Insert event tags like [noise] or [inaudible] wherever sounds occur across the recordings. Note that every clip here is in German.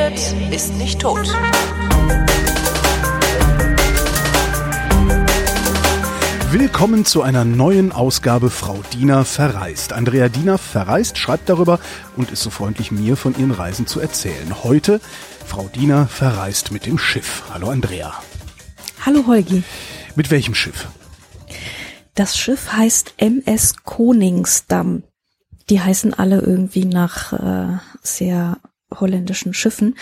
redet, ist nicht tot. Willkommen zu einer neuen Ausgabe Frau Diener verreist. Andrea Diener verreist, schreibt darüber und ist so freundlich, mir von ihren Reisen zu erzählen. Heute Frau Diener verreist mit dem Schiff. Hallo Andrea. Hallo Holgi. Mit welchem Schiff? Das Schiff heißt MS Koningsdam. Die heißen alle irgendwie nach äh, sehr holländischen Schiffen.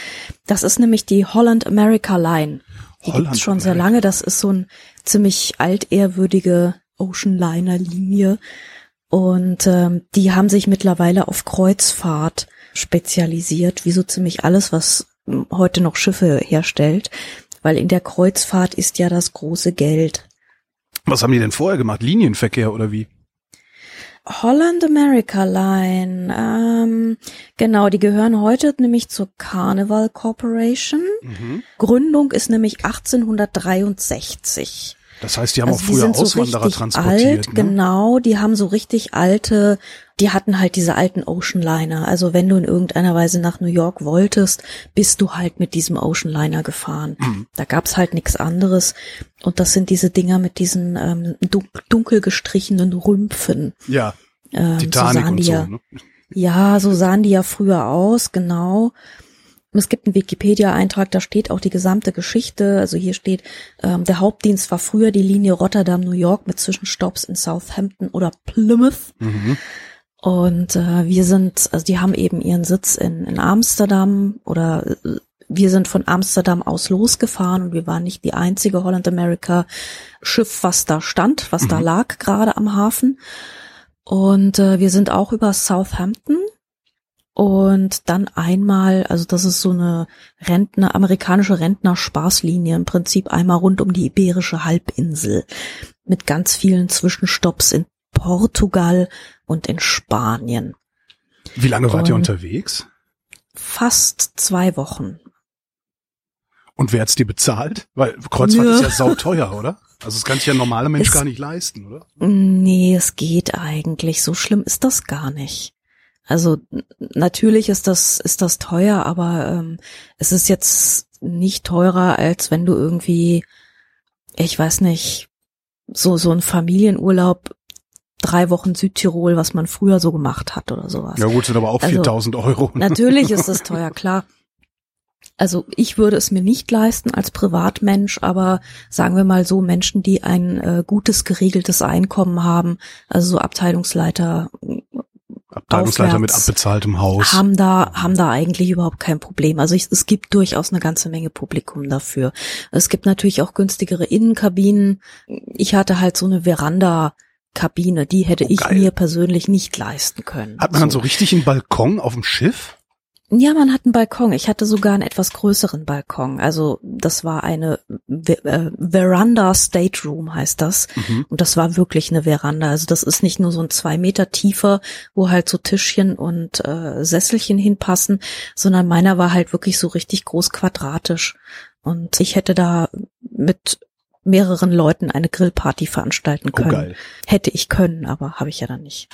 Das ist nämlich die Holland America Line. Die Holland gibt's schon sehr lange. Das ist so ein ziemlich altehrwürdige Oceanliner-Linie. Und ähm, die haben sich mittlerweile auf Kreuzfahrt spezialisiert, wie so ziemlich alles, was ähm, heute noch Schiffe herstellt. Weil in der Kreuzfahrt ist ja das große Geld. Was haben die denn vorher gemacht? Linienverkehr oder wie? Holland America Line. Ähm, genau, die gehören heute nämlich zur Carnival Corporation. Mhm. Gründung ist nämlich 1863. Das heißt, die haben Also auch früher so Auswanderer richtig transportiert. alt, ne? genau. Die haben so richtig alte, die hatten halt diese alten Oceanliner. Also wenn du in irgendeiner Weise nach New York wolltest, bist du halt mit diesem Oceanliner gefahren. Mhm. Da gab's halt nichts anderes. Und das sind diese Dinger mit diesen ähm, dun- dunkel gestrichenen Rümpfen. Ja, Ähm, Titanic so sahen und die so. ja, Ne? ja, so sahen die ja früher aus, genau. Es gibt einen Wikipedia-Eintrag, da steht auch die gesamte Geschichte. Also hier steht, ähm, der Hauptdienst war früher die Linie Rotterdam-New York mit Zwischenstopps in Southampton oder Plymouth. Mhm. Und äh, wir sind, also die haben eben ihren Sitz in, in Amsterdam oder äh, wir sind von Amsterdam aus losgefahren und wir waren nicht die einzige Holland America Schiff, was da stand, was da Mhm. lag gerade am Hafen. Und äh, wir sind auch über Southampton und dann einmal, also das ist so eine Rentner, amerikanische Rentner-Spaßlinie, im Prinzip einmal rund um die Iberische Halbinsel mit ganz vielen Zwischenstopps in Portugal und in Spanien. Wie lange wart ihr Und- unterwegs? Fast zwei Wochen. Und wer hat's dir bezahlt? Weil Kreuzfahrt Nö. ist ja sauteuer, oder? Also das kann sich ja ein normaler Mensch Es- gar nicht leisten, oder? Nee, es geht eigentlich. So schlimm ist das gar nicht. Also natürlich ist das ist das teuer, aber ähm, es ist jetzt nicht teurer, als wenn du irgendwie, ich weiß nicht, so so ein Familienurlaub drei Wochen Südtirol, was man früher so gemacht hat oder sowas. Ja gut, sind aber auch Also, 4000 Euro. [laughs] Natürlich ist es teuer, klar. Also ich würde es mir nicht leisten als Privatmensch, aber sagen wir mal so Menschen, die ein äh, gutes geregeltes Einkommen haben, also so Abteilungsleiter Abteilungsleiter mit aufwärts abbezahltem Haus. haben da haben da eigentlich überhaupt kein Problem. Also ich, es gibt durchaus eine ganze Menge Publikum dafür. Es gibt natürlich auch günstigere Innenkabinen. Ich hatte halt so eine Veranda Kabine, die hätte Oh, ich geil. mir persönlich nicht leisten können. Hat man dann so richtig einen Balkon auf dem Schiff? Ja, man hat einen Balkon. Ich hatte sogar einen etwas größeren Balkon. Also das war eine Ve- äh, Veranda Stateroom heißt das. Mhm. Und das war wirklich eine Veranda. Also das ist nicht nur so ein zwei Meter tiefer, wo halt so Tischchen und äh, Sesselchen hinpassen, sondern meiner war halt wirklich so richtig groß quadratisch. Und ich hätte da mit mehreren Leuten eine Grillparty veranstalten Oh, können. geil. Hätte ich können, aber habe ich ja dann nicht.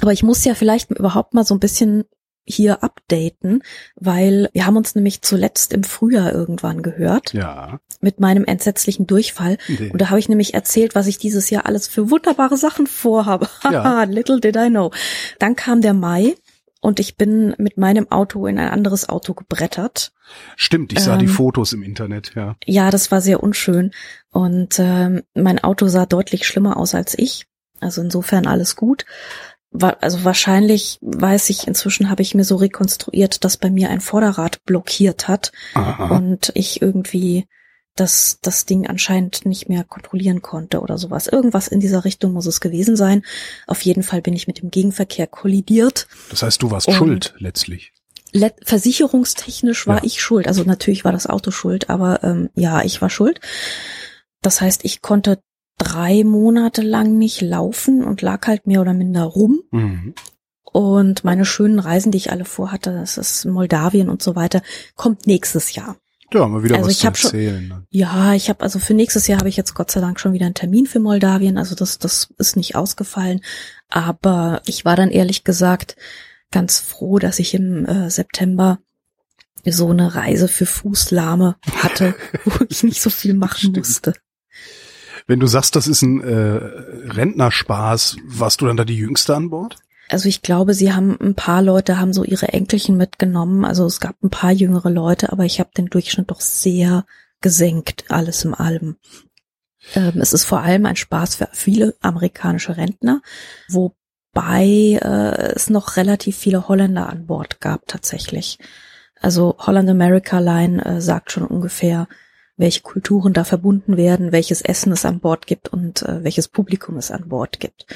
Aber ich muss ja vielleicht überhaupt mal so ein bisschen hier updaten, weil wir haben uns nämlich zuletzt im Frühjahr irgendwann gehört Ja. mit meinem entsetzlichen Durchfall. Nee. Und da habe ich nämlich erzählt, was ich dieses Jahr alles für wunderbare Sachen vorhabe. [laughs] Ja. Haha, Little did I know. Dann kam der Mai und ich bin mit meinem Auto in ein anderes Auto gebrettert. Stimmt, ich sah die Ähm, Fotos im Internet, ja. Ja, das war sehr unschön. Und ähm, mein Auto sah deutlich schlimmer aus als ich. Also insofern alles gut. Also wahrscheinlich weiß ich, inzwischen habe ich mir so rekonstruiert, dass bei mir ein Vorderrad blockiert hat Aha. und ich irgendwie das, das Ding anscheinend nicht mehr kontrollieren konnte oder sowas. Irgendwas in dieser Richtung muss es gewesen sein. Auf jeden Fall bin ich mit dem Gegenverkehr kollidiert. Das heißt, du warst und- schuld letztlich. Let versicherungstechnisch war Ja. ich schuld. Also natürlich war das Auto schuld, aber ähm, ja, ich war schuld. Das heißt, ich konnte drei Monate lang nicht laufen und lag halt mehr oder minder rum. Mhm. Und meine schönen Reisen, die ich alle vorhatte, das ist Moldawien und so weiter, kommt nächstes Jahr. Ja, mal wieder Also was ich zu hab schon- erzählen. ne? Ja, ich habe also für nächstes Jahr habe ich jetzt Gott sei Dank schon wieder einen Termin für Moldawien. Also das das ist nicht ausgefallen. Aber ich war dann ehrlich gesagt ganz froh, dass ich im äh, September so eine Reise für Fußlahme hatte, [laughs] wo ich nicht so viel machen Stimmt. musste. Wenn du sagst, das ist ein äh, Rentnerspaß, warst du dann da die Jüngste an Bord? Also ich glaube, sie haben ein paar Leute haben so ihre Enkelchen mitgenommen. Also es gab ein paar jüngere Leute, aber ich habe den Durchschnitt doch sehr gesenkt, alles im allem. Ähm, es ist vor allem ein Spaß für viele amerikanische Rentner, wobei äh, es noch relativ viele Holländer an Bord gab tatsächlich. Also Holland America Line äh, sagt schon ungefähr, welche Kulturen da verbunden werden, welches Essen es an Bord gibt und äh, welches Publikum es an Bord gibt.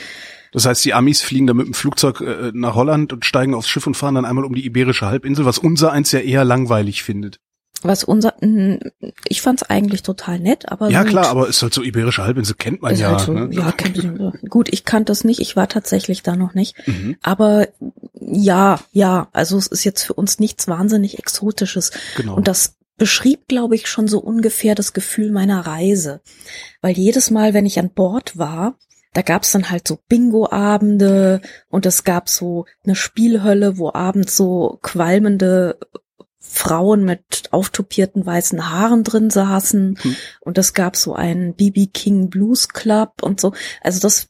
Das heißt, die Amis fliegen da mit dem Flugzeug äh, nach Holland und steigen aufs Schiff und fahren dann einmal um die Iberische Halbinsel, was unser eins ja eher langweilig findet. Was unser, mh, ich fand's eigentlich total nett, aber Ja gut, klar, aber ist halt so Iberische Halbinsel kennt man ist ja. halt so, ne? ja, kennt ihr- gut, ich kannte das nicht, ich war tatsächlich da noch nicht, Mhm, aber ja, ja, also es ist jetzt für uns nichts wahnsinnig Exotisches genau. und das beschrieb, glaube ich, schon so ungefähr das Gefühl meiner Reise, weil jedes Mal, wenn ich an Bord war, da gab's dann halt so Bingo-Abende und es gab so eine Spielhölle, wo abends so qualmende Frauen mit auftopierten weißen Haaren drin saßen Hm. und es gab so einen BB King Blues Club und so. Also das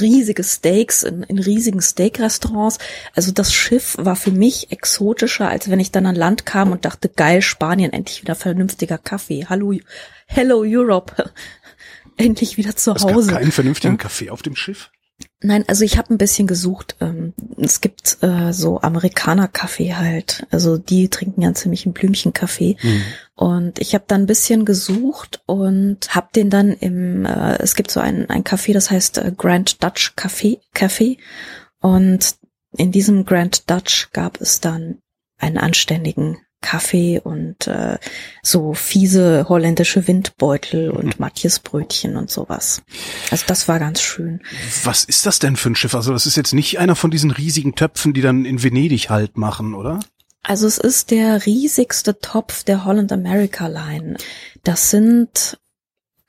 riesige Steaks in, in riesigen Steak-Restaurants. Also das Schiff war für mich exotischer, als wenn ich dann an Land kam und dachte, geil, Spanien, endlich wieder vernünftiger Kaffee. Hallo, hello Europe. [laughs] Endlich wieder zu es gab Hause. keinen vernünftigen Ja. Kaffee auf dem Schiff. Nein, also ich habe ein bisschen gesucht. Ähm, es gibt äh, so Amerikaner-Kaffee halt. Also die trinken ja ziemlich einen Blümchenkaffee. Mhm. Und ich habe dann ein bisschen gesucht und habe den dann im, äh, es gibt so ein, ein Café, das heißt äh, Grand Dutch Café, Café. Und in diesem Grand Dutch gab es dann einen anständigen Kaffee und äh, so fiese holländische Windbeutel und Matjesbrötchen und sowas. Also das war ganz schön. Was ist das denn für ein Schiff? Also das ist jetzt nicht einer von diesen riesigen Töpfen, die dann in Venedig halt machen, oder? Also es ist der riesigste Topf der Holland America Line. Das sind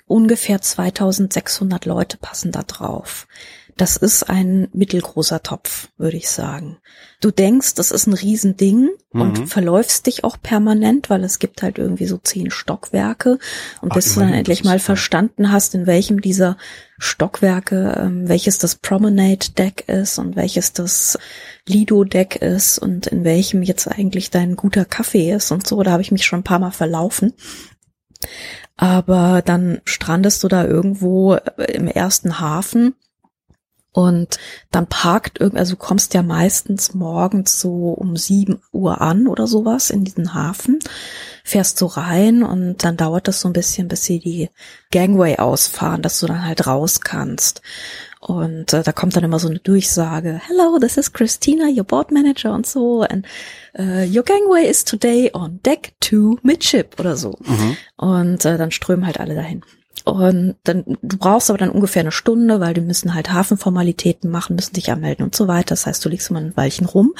ungefähr 2600 Leute passen da drauf. Das ist ein mittelgroßer Topf, würde ich sagen. Du denkst, das ist ein Riesending Mhm. und verläufst dich auch permanent, weil es gibt halt irgendwie so zehn Stockwerke. Und Ach, bis du dann endlich mal verstanden hast, in welchem dieser Stockwerke, ähm, welches das Promenade Deck ist und welches das Lido Deck ist und in welchem jetzt eigentlich dein guter Kaffee ist und so, da habe ich mich schon ein paar Mal verlaufen. Aber dann strandest du da irgendwo äh, im ersten Hafen und dann parkt irgend, also du kommst ja meistens morgens so um sieben Uhr an oder sowas in diesen Hafen, fährst so rein und dann dauert das so ein bisschen, bis sie die Gangway ausfahren, dass du dann halt raus kannst. Und äh, da kommt dann immer so eine Durchsage, Hello, this is Christina, your board manager und so. And uh, your gangway is today on deck two midship oder so. Mhm. Und äh, dann strömen halt alle dahin. Und dann, du brauchst aber dann ungefähr eine Stunde, weil die müssen halt Hafenformalitäten machen, müssen dich anmelden und so weiter. Das heißt, du liegst immer ein Weilchen rum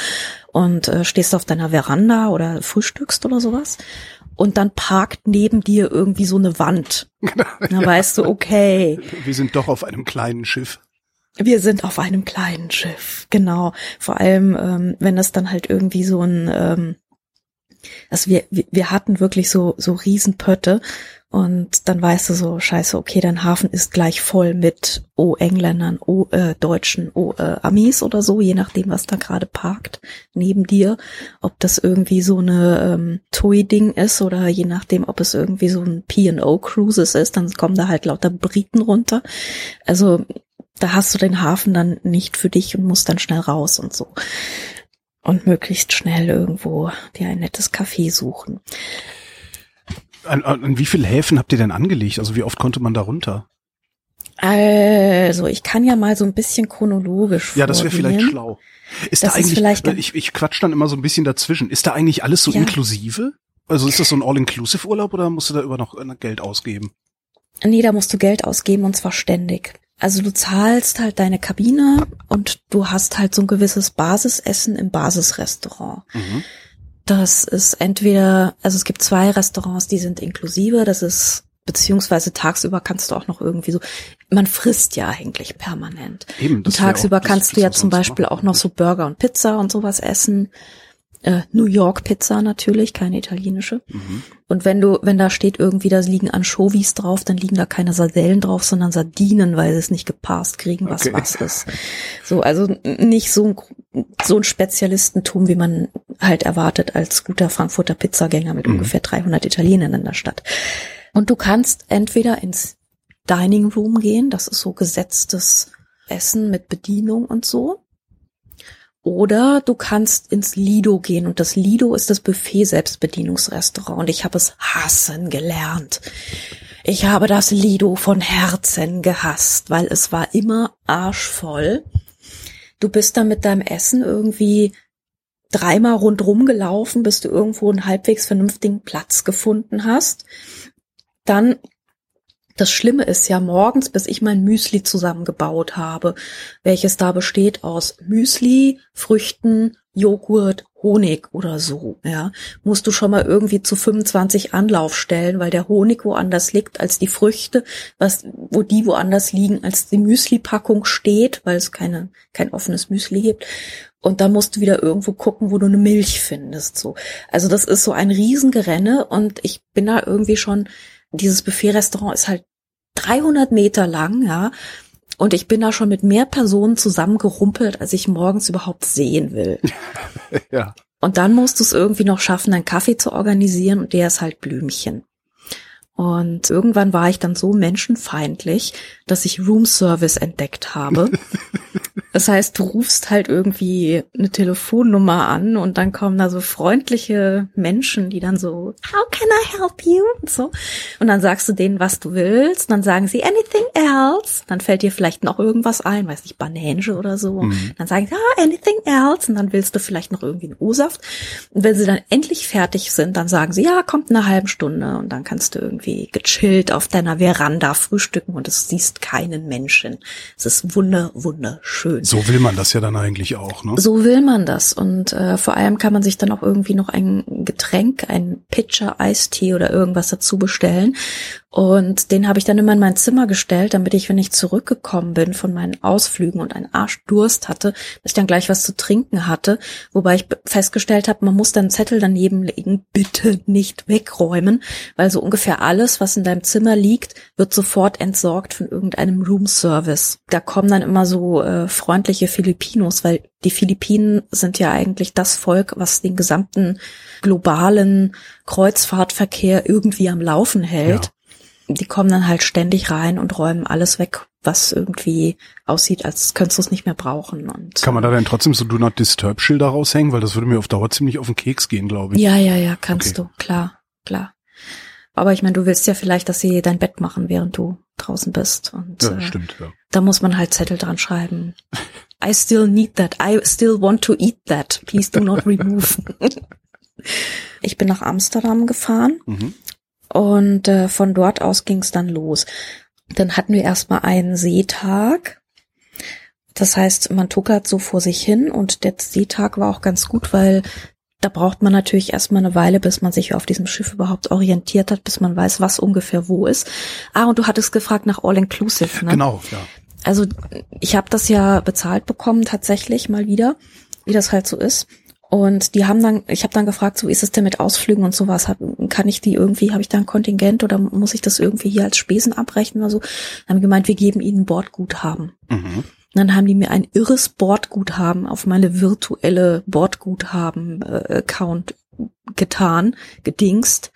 und äh, stehst auf deiner Veranda oder frühstückst oder sowas. Und dann parkt neben dir irgendwie so eine Wand. Dann weißt du, okay, Wir sind doch auf einem kleinen Schiff. wir sind auf einem kleinen Schiff, genau. Vor allem, ähm, wenn das dann halt irgendwie so ein, ähm, also wir, wir, wir hatten wirklich so, so Riesenpötte und dann weißt du so, scheiße, okay, dein Hafen ist gleich voll mit O Engländern, O äh, Deutschen, O äh, Amis oder so, je nachdem, was da gerade parkt neben dir. Ob das irgendwie so eine ähm, Toy-Ding ist oder je nachdem, ob es irgendwie so ein P&O Cruises ist, dann kommen da halt lauter Briten runter. Also da hast du den Hafen dann nicht für dich und musst dann schnell raus und so. Und möglichst schnell irgendwo dir ein nettes Café suchen. An, an, an wie viele Häfen habt ihr denn angelegt? Also wie oft konnte man da runter? Also, ich kann ja mal so ein bisschen chronologisch Ja, das wäre vielleicht schlau. Ist Das da ist eigentlich, vielleicht weil ich, ich quatsch dann immer so ein bisschen dazwischen. Ist da eigentlich alles so Ja. inklusive? Also ist das so ein All-Inclusive-Urlaub oder musst du da über noch äh, Geld ausgeben? Nee, da musst du Geld ausgeben und zwar ständig. Also du zahlst halt deine Kabine und du hast halt so ein gewisses Basisessen im Basisrestaurant. Mhm. Das ist entweder, also es gibt zwei Restaurants, die sind inklusive, das ist, beziehungsweise tagsüber kannst du auch noch irgendwie so, man frisst ja eigentlich permanent. Eben, Und das wär tagsüber auch kannst du ja zum Beispiel macht. auch noch so Burger und Pizza und sowas essen. Äh, New York Pizza natürlich, keine italienische. Mhm. Und wenn du, wenn da steht irgendwie, da liegen Anchovies drauf, dann liegen da keine Sardellen drauf, sondern Sardinen, weil sie es nicht gepasst kriegen, was okay. was ist. So, also nicht so ein, so ein Spezialistentum, wie man halt erwartet als guter Frankfurter Pizzagänger mit mhm. ungefähr 300 Italienern in der Stadt. Und du kannst entweder ins Dining Room gehen, das ist so gesetztes Essen mit Bedienung und so. Oder du kannst ins Lido gehen und das Lido ist das Buffet Selbstbedienungsrestaurant und ich habe es hassen gelernt. Ich habe das Lido von Herzen gehasst, weil es war immer arschvoll. Du bist dann mit deinem Essen irgendwie dreimal rundrum gelaufen, bis du irgendwo einen halbwegs vernünftigen Platz gefunden hast. Dann das Schlimme ist ja morgens, bis ich mein Müsli zusammengebaut habe, welches da besteht aus Müsli, Früchten, Joghurt, Honig oder so, ja, musst du schon mal irgendwie zu 25 Anlauf stellen, weil der Honig woanders liegt als die Früchte, was, wo die woanders liegen als die Müsli-Packung steht, weil es keine, kein offenes Müsli gibt. Und dann musst du wieder irgendwo gucken, wo du eine Milch findest, so. Also das ist so ein Riesengerenne und ich bin da irgendwie schon, dieses Buffet-Restaurant ist halt 300 Meter lang, ja. Und ich bin da schon mit mehr Personen zusammengerumpelt, als ich morgens überhaupt sehen will. [laughs] ja. Und dann musst du es irgendwie noch schaffen, einen Kaffee zu organisieren und der ist halt Blümchen. Und irgendwann war ich dann so menschenfeindlich, dass ich Room Service entdeckt habe. [laughs] Das heißt, du rufst halt irgendwie eine Telefonnummer an und dann kommen da so freundliche Menschen, die dann so, how can I help you? Und so. Und dann sagst du denen, was du willst. Und dann sagen sie, anything else? Dann fällt dir vielleicht noch irgendwas ein, weiß nicht, Banange oder so. Mhm. Dann sagen sie, ah, anything else? Und dann willst du vielleicht noch irgendwie einen O-Saft. Und wenn sie dann endlich fertig sind, dann sagen sie, ja, kommt in einer halben Stunde. Und dann kannst du irgendwie gechillt auf deiner Veranda frühstücken und es siehst keinen Menschen. Es ist wunder, wunderschön. So will man das ja dann eigentlich auch, ne? So will man das. Und äh, vor allem kann man sich dann auch irgendwie noch ein Getränk, ein Pitcher Eistee oder irgendwas dazu bestellen. Und den habe ich dann immer in mein Zimmer gestellt, damit ich, wenn ich zurückgekommen bin von meinen Ausflügen und einen Arschdurst hatte, dass ich dann gleich was zu trinken hatte. Wobei ich festgestellt habe, man muss dann Zettel daneben legen, bitte nicht wegräumen, weil so ungefähr alles, was in deinem Zimmer liegt, wird sofort entsorgt von irgendeinem Roomservice. Da kommen dann immer so äh, freundliche Filipinos, weil die Philippinen sind ja eigentlich das Volk, was den gesamten globalen Kreuzfahrtverkehr irgendwie am Laufen hält. Ja die kommen dann halt ständig rein und räumen alles weg, was irgendwie aussieht, als könntest du es nicht mehr brauchen. Und, Kann man da denn trotzdem so Do Not Disturb Schilder raushängen? Weil das würde mir auf Dauer ziemlich auf den Keks gehen, glaube ich. Ja, ja, ja, kannst okay. du, klar, klar. Aber ich meine, du willst ja vielleicht, dass sie dein Bett machen, während du draußen bist. Und, ja, äh, stimmt, ja. Da muss man halt Zettel dran schreiben. I still need that. I still want to eat that. Please do not remove. [laughs] ich bin nach Amsterdam gefahren. Mhm. Und äh, von dort aus ging es dann los. Dann hatten wir erstmal einen Seetag. Das heißt, man tuckert so vor sich hin und der Seetag war auch ganz gut, weil da braucht man natürlich erstmal eine Weile, bis man sich auf diesem Schiff überhaupt orientiert hat, bis man weiß, was ungefähr wo ist. Ah, und du hattest gefragt nach All Inclusive, ne? Genau, ja. Also ich habe das ja bezahlt bekommen tatsächlich mal wieder, wie das halt so ist. Und die haben dann, ich habe dann gefragt, so ist es denn mit Ausflügen und sowas? Hab, kann ich die irgendwie, habe ich da ein Kontingent oder muss ich das irgendwie hier als Spesen abrechnen oder so? Dann haben gemeint, wir geben ihnen Bordguthaben. Mhm. Dann haben die mir ein irres Bordguthaben auf meine virtuelle Bordguthaben-Account getan, gedingst,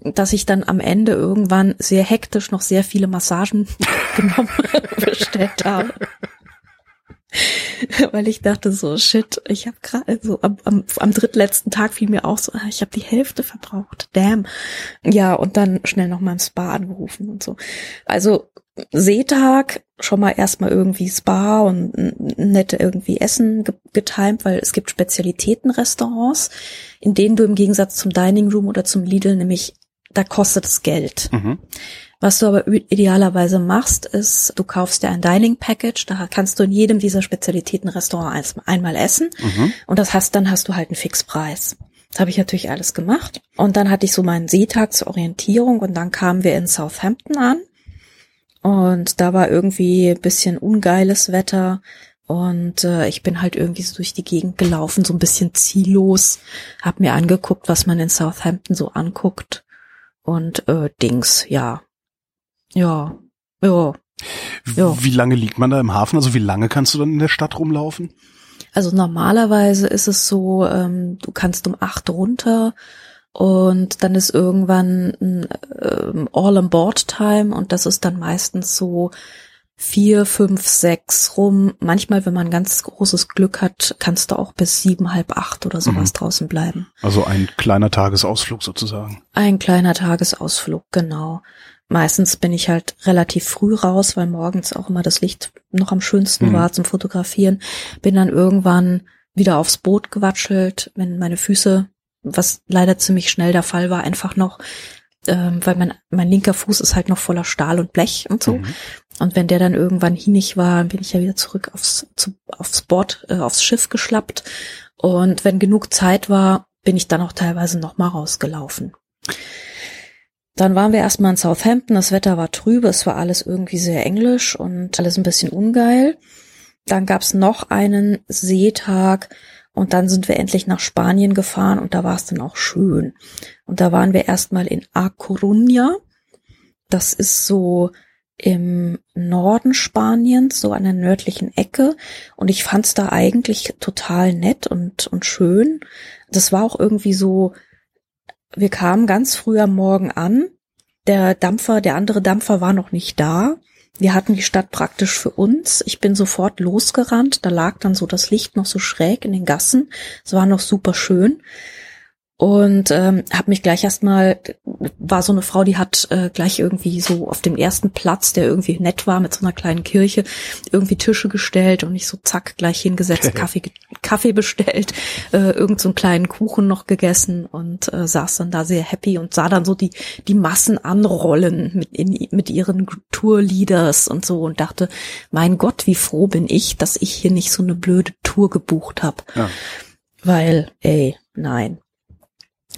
dass ich dann am Ende irgendwann sehr hektisch noch sehr viele Massagen [laughs] genommen bestellt habe. [laughs] Weil ich dachte so, shit, ich habe gerade so am, am, am drittletzten Tag fiel mir auch so, ah, ich habe die Hälfte verbraucht. Damn. Ja, und dann schnell noch mal im Spa angerufen und so. Also Seetag schon mal erstmal irgendwie Spa und nette irgendwie Essen getimt, weil es gibt Spezialitätenrestaurants, in denen du im Gegensatz zum Dining Room oder zum Lidl nämlich da kostet es Geld. Mhm. Was du aber idealerweise machst, ist, du kaufst dir ein Dining Package, da kannst du in jedem dieser Spezialitätenrestaurants einmal essen mhm. und das hast, dann hast du halt einen Fixpreis. Das habe ich natürlich alles gemacht. Und dann hatte ich so meinen Seetag zur Orientierung und dann kamen wir in Southampton an. Und da war irgendwie bisschen ungeiles Wetter Und äh, ich bin halt irgendwie so durch die Gegend gelaufen, so ein bisschen ziellos, hab mir angeguckt, was man in Southampton so anguckt. Und äh, Dings, ja. Ja. Ja. ja. Wie lange liegt man da im Hafen? Also wie lange kannst du dann in der Stadt rumlaufen? Also normalerweise ist es so, ähm, du kannst um acht runter und dann ist irgendwann ein ähm, All-on-Board-Time und das ist dann meistens so vier, fünf, sechs rum. Manchmal, wenn man ganz großes Glück hat, kannst du auch bis sieben, halb acht oder sowas mhm. draußen bleiben. Also ein kleiner Tagesausflug sozusagen. Ein kleiner Tagesausflug, genau. Meistens bin ich halt relativ früh raus, weil morgens auch immer das Licht noch am schönsten mhm. war zum Fotografieren. Bin dann irgendwann wieder aufs Boot gewatschelt, wenn meine Füße, was leider ziemlich schnell der Fall war, einfach noch ähm, weil mein, mein linker Fuß ist halt noch voller Stahl und Blech und so. Mhm. Und wenn der dann irgendwann hinig war, bin ich ja wieder zurück aufs, zu, aufs Board, äh, aufs Schiff geschlappt. Und wenn genug Zeit war, bin ich dann auch teilweise noch mal rausgelaufen. Dann waren wir erstmal in Southampton, das Wetter war trübe, es war alles irgendwie sehr englisch und alles ein bisschen ungeil. Dann gab's noch einen Seetag, und dann sind wir endlich nach Spanien gefahren und da war es dann auch schön. Und da waren wir erstmal in A Coruña. Das ist so im Norden Spaniens, so an der nördlichen Ecke. Und ich fand es da eigentlich total nett und, und schön. Das war auch irgendwie so, wir kamen ganz früh am Morgen an. Der Dampfer, der andere Dampfer war noch nicht da. Wir hatten die Stadt praktisch für uns. Ich bin sofort losgerannt. Da lag dann so das Licht noch so schräg in den Gassen. Es war noch super schön und ähm, habe mich gleich erstmal war so eine Frau, die hat äh, gleich irgendwie so auf dem ersten Platz, der irgendwie nett war mit so einer kleinen Kirche, irgendwie Tische gestellt und ich so zack gleich hingesetzt, [laughs] Kaffee Kaffee bestellt, äh, irgend so einen kleinen Kuchen noch gegessen und äh, saß dann da sehr happy und sah dann so die die Massen anrollen mit in, mit ihren Tourleaders und so und dachte, mein Gott, wie froh bin ich, dass ich hier nicht so eine blöde Tour gebucht habe. Ja. Weil, ey, nein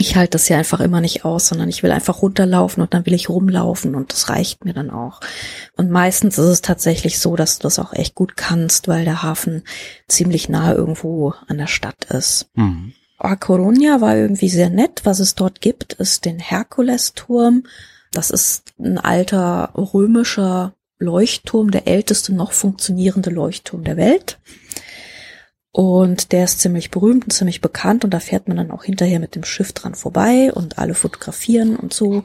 ich halte das ja einfach immer nicht aus, sondern ich will einfach runterlaufen und dann will ich rumlaufen und das reicht mir dann auch. Und meistens ist es tatsächlich so, dass du das auch echt gut kannst, weil der Hafen ziemlich nahe irgendwo an der Stadt ist. Mhm. A Coruña war irgendwie sehr nett. Was es dort gibt, ist den Herkulesturm. Das ist ein alter römischer Leuchtturm, der älteste noch funktionierende Leuchtturm der Welt. Und der ist ziemlich berühmt und ziemlich bekannt und da fährt man dann auch hinterher mit dem Schiff dran vorbei und alle fotografieren und so.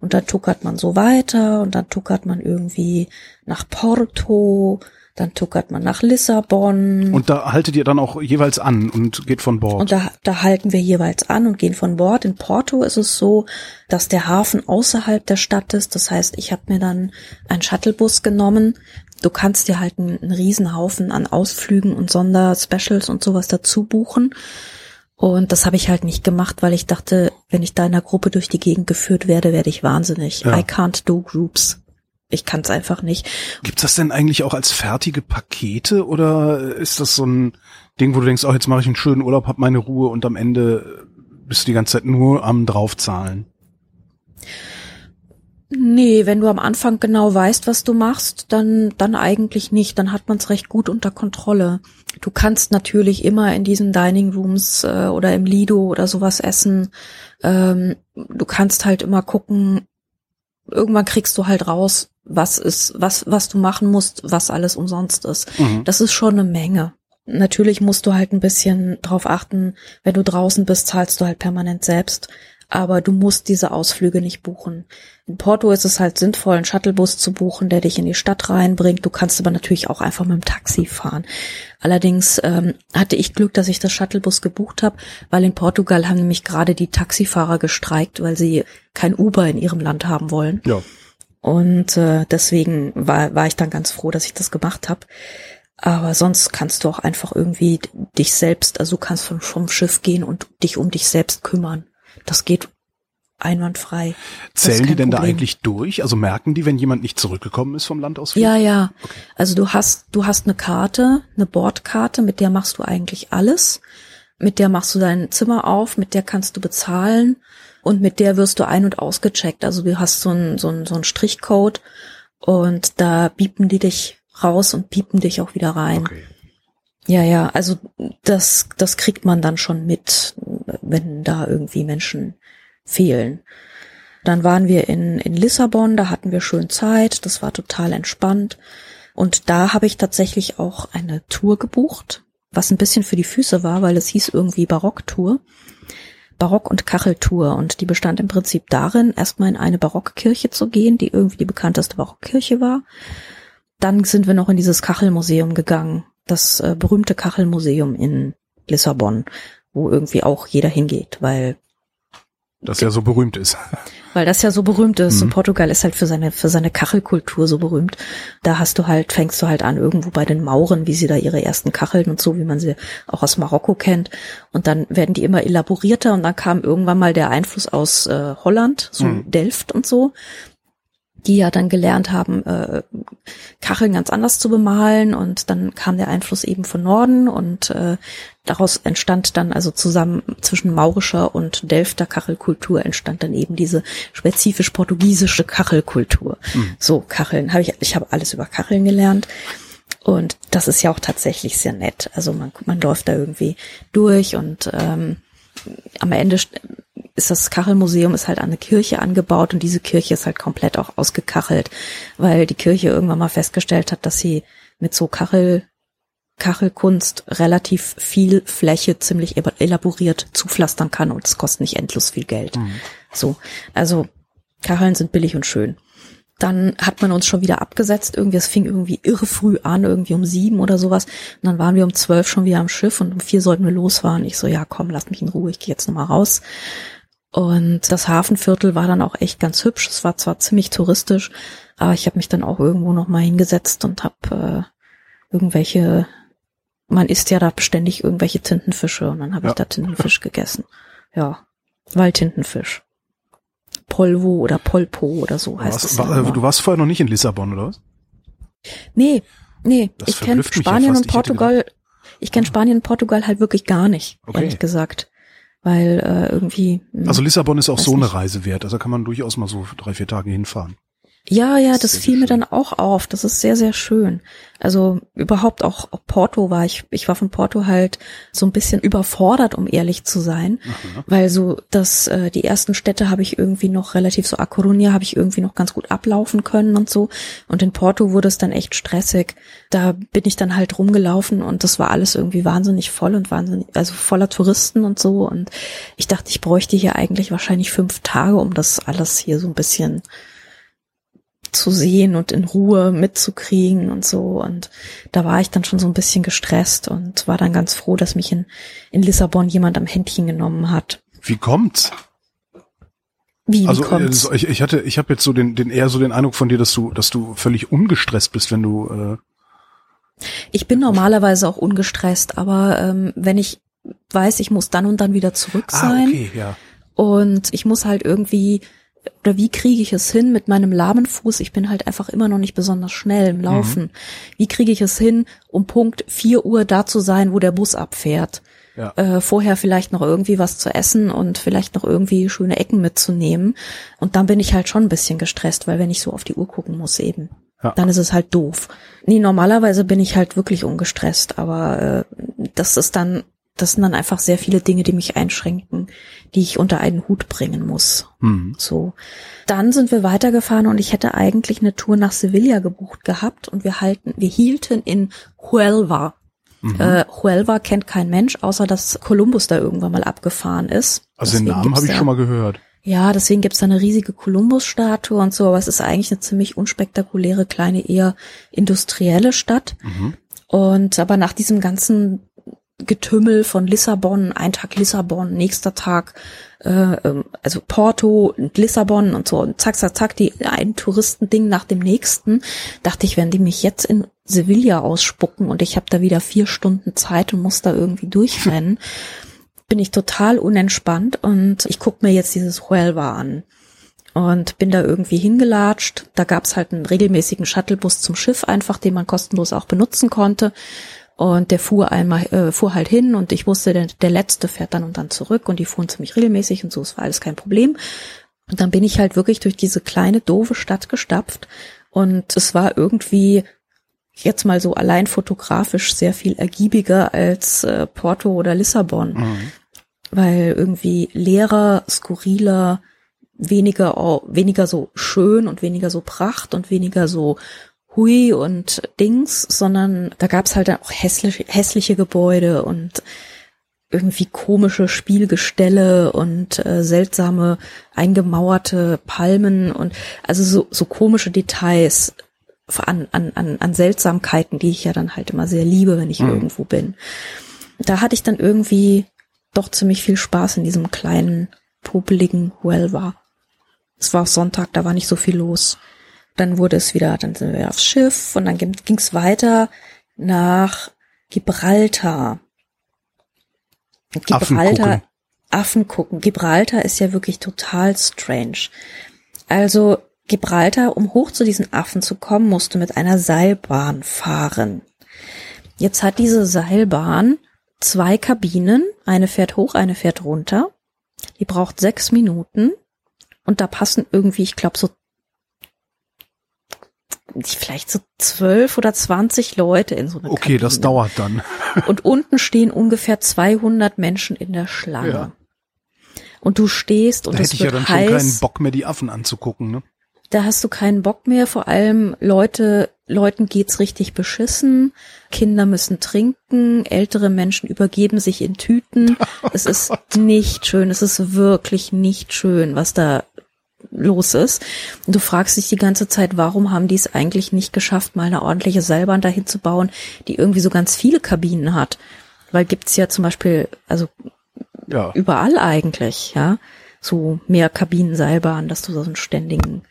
Und dann tuckert man so weiter und dann tuckert man irgendwie nach Porto, dann tuckert man nach Lissabon. Und da haltet ihr dann auch jeweils an und geht von Bord. Und da, da halten wir jeweils an und gehen von Bord. In Porto ist es so, dass der Hafen außerhalb der Stadt ist. Das heißt, ich habe mir dann einen Shuttlebus genommen, du kannst dir halt einen, einen Riesenhaufen an Ausflügen und Sonderspecials und sowas dazu buchen. Und das habe ich halt nicht gemacht, weil ich dachte, wenn ich da in einer Gruppe durch die Gegend geführt werde, werde ich wahnsinnig. Ja. I can't do groups. Ich kann es einfach nicht. Gibt's das denn eigentlich auch als fertige Pakete oder ist das so ein Ding, wo du denkst, oh, jetzt mache ich einen schönen Urlaub, hab meine Ruhe und am Ende bist du die ganze Zeit nur am draufzahlen? Nee, wenn du am Anfang genau weißt, was du machst, dann, dann eigentlich nicht. Dann hat man es recht gut unter Kontrolle. Du kannst natürlich immer in diesen Dining Rooms äh, oder im Lido oder sowas essen. Ähm, du kannst halt immer gucken, irgendwann kriegst du halt raus, was ist, was, was du machen musst, was alles umsonst ist. Mhm. Das ist schon eine Menge. Natürlich musst du halt ein bisschen drauf achten, wenn du draußen bist, zahlst du halt permanent selbst aber du musst diese Ausflüge nicht buchen. In Porto ist es halt sinnvoll, einen Shuttlebus zu buchen, der dich in die Stadt reinbringt. Du kannst aber natürlich auch einfach mit dem Taxi fahren. Allerdings ähm, hatte ich Glück, dass ich das Shuttlebus gebucht habe, weil in Portugal haben nämlich gerade die Taxifahrer gestreikt, weil sie kein Uber in ihrem Land haben wollen. Ja. Und äh, deswegen war, war ich dann ganz froh, dass ich das gemacht habe. Aber sonst kannst du auch einfach irgendwie dich selbst, also du kannst vom, vom Schiff gehen und dich um dich selbst kümmern. Das geht einwandfrei. Zählen die denn Problem. da eigentlich durch? Also merken die, wenn jemand nicht zurückgekommen ist vom Landausflug? Ja, ja. Okay. Also du hast, du hast eine Karte, eine Bordkarte, mit der machst du eigentlich alles. Mit der machst du dein Zimmer auf, mit der kannst du bezahlen und mit der wirst du ein- und ausgecheckt. Also du hast so einen so einen, so einen Strichcode und da biepen die dich raus und piepen dich auch wieder rein. Okay. Ja, ja, also das, das kriegt man dann schon mit, wenn da irgendwie Menschen fehlen. Dann waren wir in, in Lissabon, da hatten wir schön Zeit, das war total entspannt. Und da habe ich tatsächlich auch eine Tour gebucht, was ein bisschen für die Füße war, weil es hieß irgendwie Barocktour. Barock- und Kacheltour. Und die bestand im Prinzip darin, erstmal in eine Barockkirche zu gehen, die irgendwie die bekannteste Barockkirche war. Dann sind wir noch in dieses Kachelmuseum gegangen, das äh, berühmte Kachelmuseum in Lissabon, wo irgendwie auch jeder hingeht, weil Das ja so berühmt ist. [laughs] weil das ja so berühmt ist. Mhm. Und Portugal ist halt für seine, für seine Kachelkultur so berühmt. Da hast du halt, fängst du halt an irgendwo bei den Mauren, wie sie da ihre ersten Kacheln und so, wie man sie auch aus Marokko kennt. Und dann werden die immer elaborierter und dann kam irgendwann mal der Einfluss aus äh, Holland, so Mhm. Delft und so, die ja dann gelernt haben, äh, Kacheln ganz anders zu bemalen und dann kam der Einfluss eben von Norden und äh, daraus entstand dann also zusammen zwischen maurischer und Delfter Kachelkultur entstand dann eben diese spezifisch portugiesische Kachelkultur. So Kacheln habe ich ich habe alles über Kacheln gelernt und das ist ja auch tatsächlich sehr nett. Also man man läuft da irgendwie durch und ähm, am Ende ist das Kachelmuseum ist halt an eine Kirche angebaut und diese Kirche ist halt komplett auch ausgekachelt, weil die Kirche irgendwann mal festgestellt hat, dass sie mit so Kachel Kachelkunst relativ viel Fläche ziemlich elaboriert zupflastern kann und es kostet nicht endlos viel Geld. So, also Kacheln sind billig und schön. Dann hat man uns schon wieder abgesetzt. Irgendwie, es fing irgendwie irre früh an, irgendwie um sieben oder sowas. Und dann waren wir um zwölf schon wieder am Schiff und um vier sollten wir losfahren. Ich so, ja, komm, lass mich in Ruhe, ich gehe jetzt nochmal raus. Und das Hafenviertel war dann auch echt ganz hübsch. Es war zwar ziemlich touristisch, aber ich habe mich dann auch irgendwo nochmal hingesetzt und habe äh, irgendwelche, man isst ja da ständig irgendwelche Tintenfische und dann habe Ja. ich da Tintenfisch [laughs] gegessen. Ja, Waldtintenfisch. Polvo oder Polpo oder so heißt Was, es. war, du warst vorher noch nicht in Lissabon, oder was? Nee, nee, Das ich kenne ja Spanien fast. und Ich Portugal. Ich kenne Spanien und Portugal halt wirklich gar nicht, Okay. ehrlich gesagt. Weil äh, irgendwie. mh, Also Lissabon ist auch so eine nicht. Reise wert. Also kann man durchaus mal so drei, vier Tage hinfahren. Ja, ja, Das das fiel mir schön. dann auch auf. Das ist sehr, sehr schön. Also überhaupt auch, Porto war ich, ich war von Porto halt so ein bisschen überfordert, um ehrlich zu sein. Weil so das, äh, die ersten Städte habe ich irgendwie noch relativ so A Coruña habe ich irgendwie noch ganz gut ablaufen können und so. Und in Porto wurde es dann echt stressig. Da bin ich dann halt rumgelaufen und das war alles irgendwie wahnsinnig voll und wahnsinnig, also voller Touristen und so. Und ich dachte, ich bräuchte hier eigentlich wahrscheinlich fünf Tage, um das alles hier so ein bisschen zu sehen und in Ruhe mitzukriegen und so. Und da war ich dann schon so ein bisschen gestresst und war dann ganz froh, dass mich in, in Lissabon jemand am Händchen genommen hat. Wie kommt's? Wie, Also wie kommt's? äh, ich, ich hatte, ich habe jetzt so den, den eher so den Eindruck von dir, dass du, dass du völlig ungestresst bist, wenn du. Äh, Ich bin normalerweise auch ungestresst, aber ähm, wenn ich weiß, ich muss dann und dann wieder zurück sein ah, okay, ja. und ich muss halt irgendwie oder wie kriege ich es hin mit meinem lahmen Fuß? Ich bin halt einfach immer noch nicht besonders schnell im Laufen. Wie kriege ich es hin, um Punkt 4 Uhr da zu sein, wo der Bus abfährt? Ja. Äh, vorher vielleicht noch irgendwie was zu essen und vielleicht noch irgendwie schöne Ecken mitzunehmen. Und dann bin ich halt schon ein bisschen gestresst, weil wenn ich so auf die Uhr gucken muss eben, Ja. dann ist es halt doof. Nee, normalerweise bin ich halt wirklich ungestresst, aber äh, das ist dann, das sind dann einfach sehr viele Dinge, die mich einschränken, die ich unter einen Hut bringen muss. Hm. So. Dann sind wir weitergefahren und ich hätte eigentlich eine Tour nach Sevilla gebucht gehabt und wir halten, wir hielten in Huelva. Mhm. Äh, Huelva kennt kein Mensch, außer dass Kolumbus da irgendwann mal abgefahren ist. Also den Deswegen Namen gibt's habe ich da- schon mal gehört. ja, deswegen gibt's da eine riesige Kolumbus-Statue und so, aber es ist eigentlich eine ziemlich unspektakuläre, kleine, eher industrielle Stadt. Mhm. Und aber nach diesem ganzen Getümmel von Lissabon, ein Tag Lissabon, nächster Tag, äh, ähm, also Porto und Lissabon und so, und zack, zack, zack, die ein Touristending nach dem nächsten, dachte ich, wenn die mich jetzt in Sevilla ausspucken und ich habe da wieder vier Stunden Zeit und muss da irgendwie durchrennen, [laughs] bin ich total unentspannt und ich guck mir jetzt dieses Huelva an und bin da irgendwie hingelatscht. Da gab's halt einen regelmäßigen Shuttlebus zum Schiff einfach, den man kostenlos auch benutzen konnte. Und der fuhr einmal, äh, fuhr halt hin und ich wusste, der, der letzte fährt dann und dann zurück und die fuhren ziemlich regelmäßig und so, es war alles kein Problem. Und dann bin ich halt wirklich durch diese kleine, doofe Stadt gestapft und es war irgendwie jetzt mal so allein fotografisch sehr viel ergiebiger als äh, Porto oder Lissabon. Mhm. Weil irgendwie leerer, skurriler, weniger, weniger so schön und weniger so Pracht und weniger so Hui und Dings, sondern da gab's halt auch hässliche, hässliche Gebäude und irgendwie komische Spielgestelle und äh, seltsame eingemauerte Palmen und also so, so komische Details an, an, an, an Seltsamkeiten, die ich ja dann halt immer sehr liebe, wenn ich mhm. irgendwo bin. Da hatte ich dann irgendwie doch ziemlich viel Spaß in diesem kleinen, popeligen Huelva. Es war Sonntag, da war nicht so viel los. Dann wurde es wieder, dann sind wir aufs Schiff und dann ging es weiter nach Gibraltar. Gibraltar, Affen gucken. Gibraltar ist ja wirklich total strange. Also Gibraltar, um hoch zu diesen Affen zu kommen, musste mit einer Seilbahn fahren. Jetzt hat diese Seilbahn zwei Kabinen. Eine fährt hoch, eine fährt runter. Die braucht sechs Minuten. Und da passen irgendwie, ich glaube, so vielleicht so zwölf oder zwanzig Leute in so eine Okay, Kabine. das dauert dann. [laughs] Und unten stehen ungefähr 200 Menschen in der Schlange. Ja. Und du stehst und da es hätte ich ja dann heiß, schon keinen Bock mehr, die Affen anzugucken, ne? Da hast du keinen Bock mehr. Vor allem Leute, Leuten geht's richtig beschissen. Kinder müssen trinken. Ältere Menschen übergeben sich in Tüten. [laughs] es ist nicht schön. Es ist wirklich nicht schön, was da los ist. Und du fragst dich die ganze Zeit, warum haben die es eigentlich nicht geschafft, mal eine ordentliche Seilbahn dahin zu bauen, die irgendwie so ganz viele Kabinen hat. Weil gibt's ja zum Beispiel, also ja. überall eigentlich, ja, so mehr Kabinenseilbahnen, dass du so einen ständigen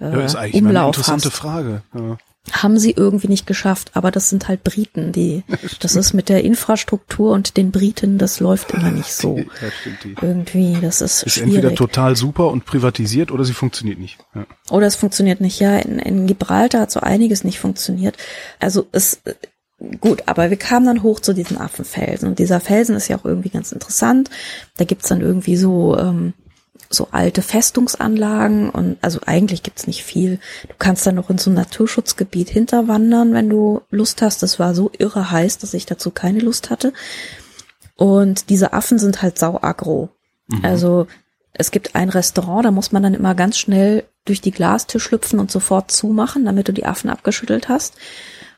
äh, ja, ist eigentlich Umlauf eine interessante hast. Frage. Ja haben sie irgendwie nicht geschafft, aber das sind halt Briten, die, das ist mit der Infrastruktur und den Briten, das läuft immer nicht so. [laughs] Ja, die. Irgendwie, das ist, ist schwierig. entweder total super und privatisiert oder sie funktioniert nicht. Ja. Oder es funktioniert nicht. Ja, in, in Gibraltar hat so einiges nicht funktioniert. Also es, gut, aber wir kamen dann hoch zu diesem Affenfelsen und dieser Felsen ist ja auch irgendwie ganz interessant. Da gibt's dann irgendwie so, ähm, so alte Festungsanlagen und also eigentlich gibt's nicht viel. Du kannst dann noch in so ein Naturschutzgebiet hinterwandern, wenn du Lust hast. Das war so irre heiß, dass ich dazu keine Lust hatte. Und diese Affen sind halt sau aggro. Mhm. Also es gibt ein Restaurant, da muss man dann immer ganz schnell durch die Glastür schlüpfen und sofort zumachen, damit du die Affen abgeschüttelt hast.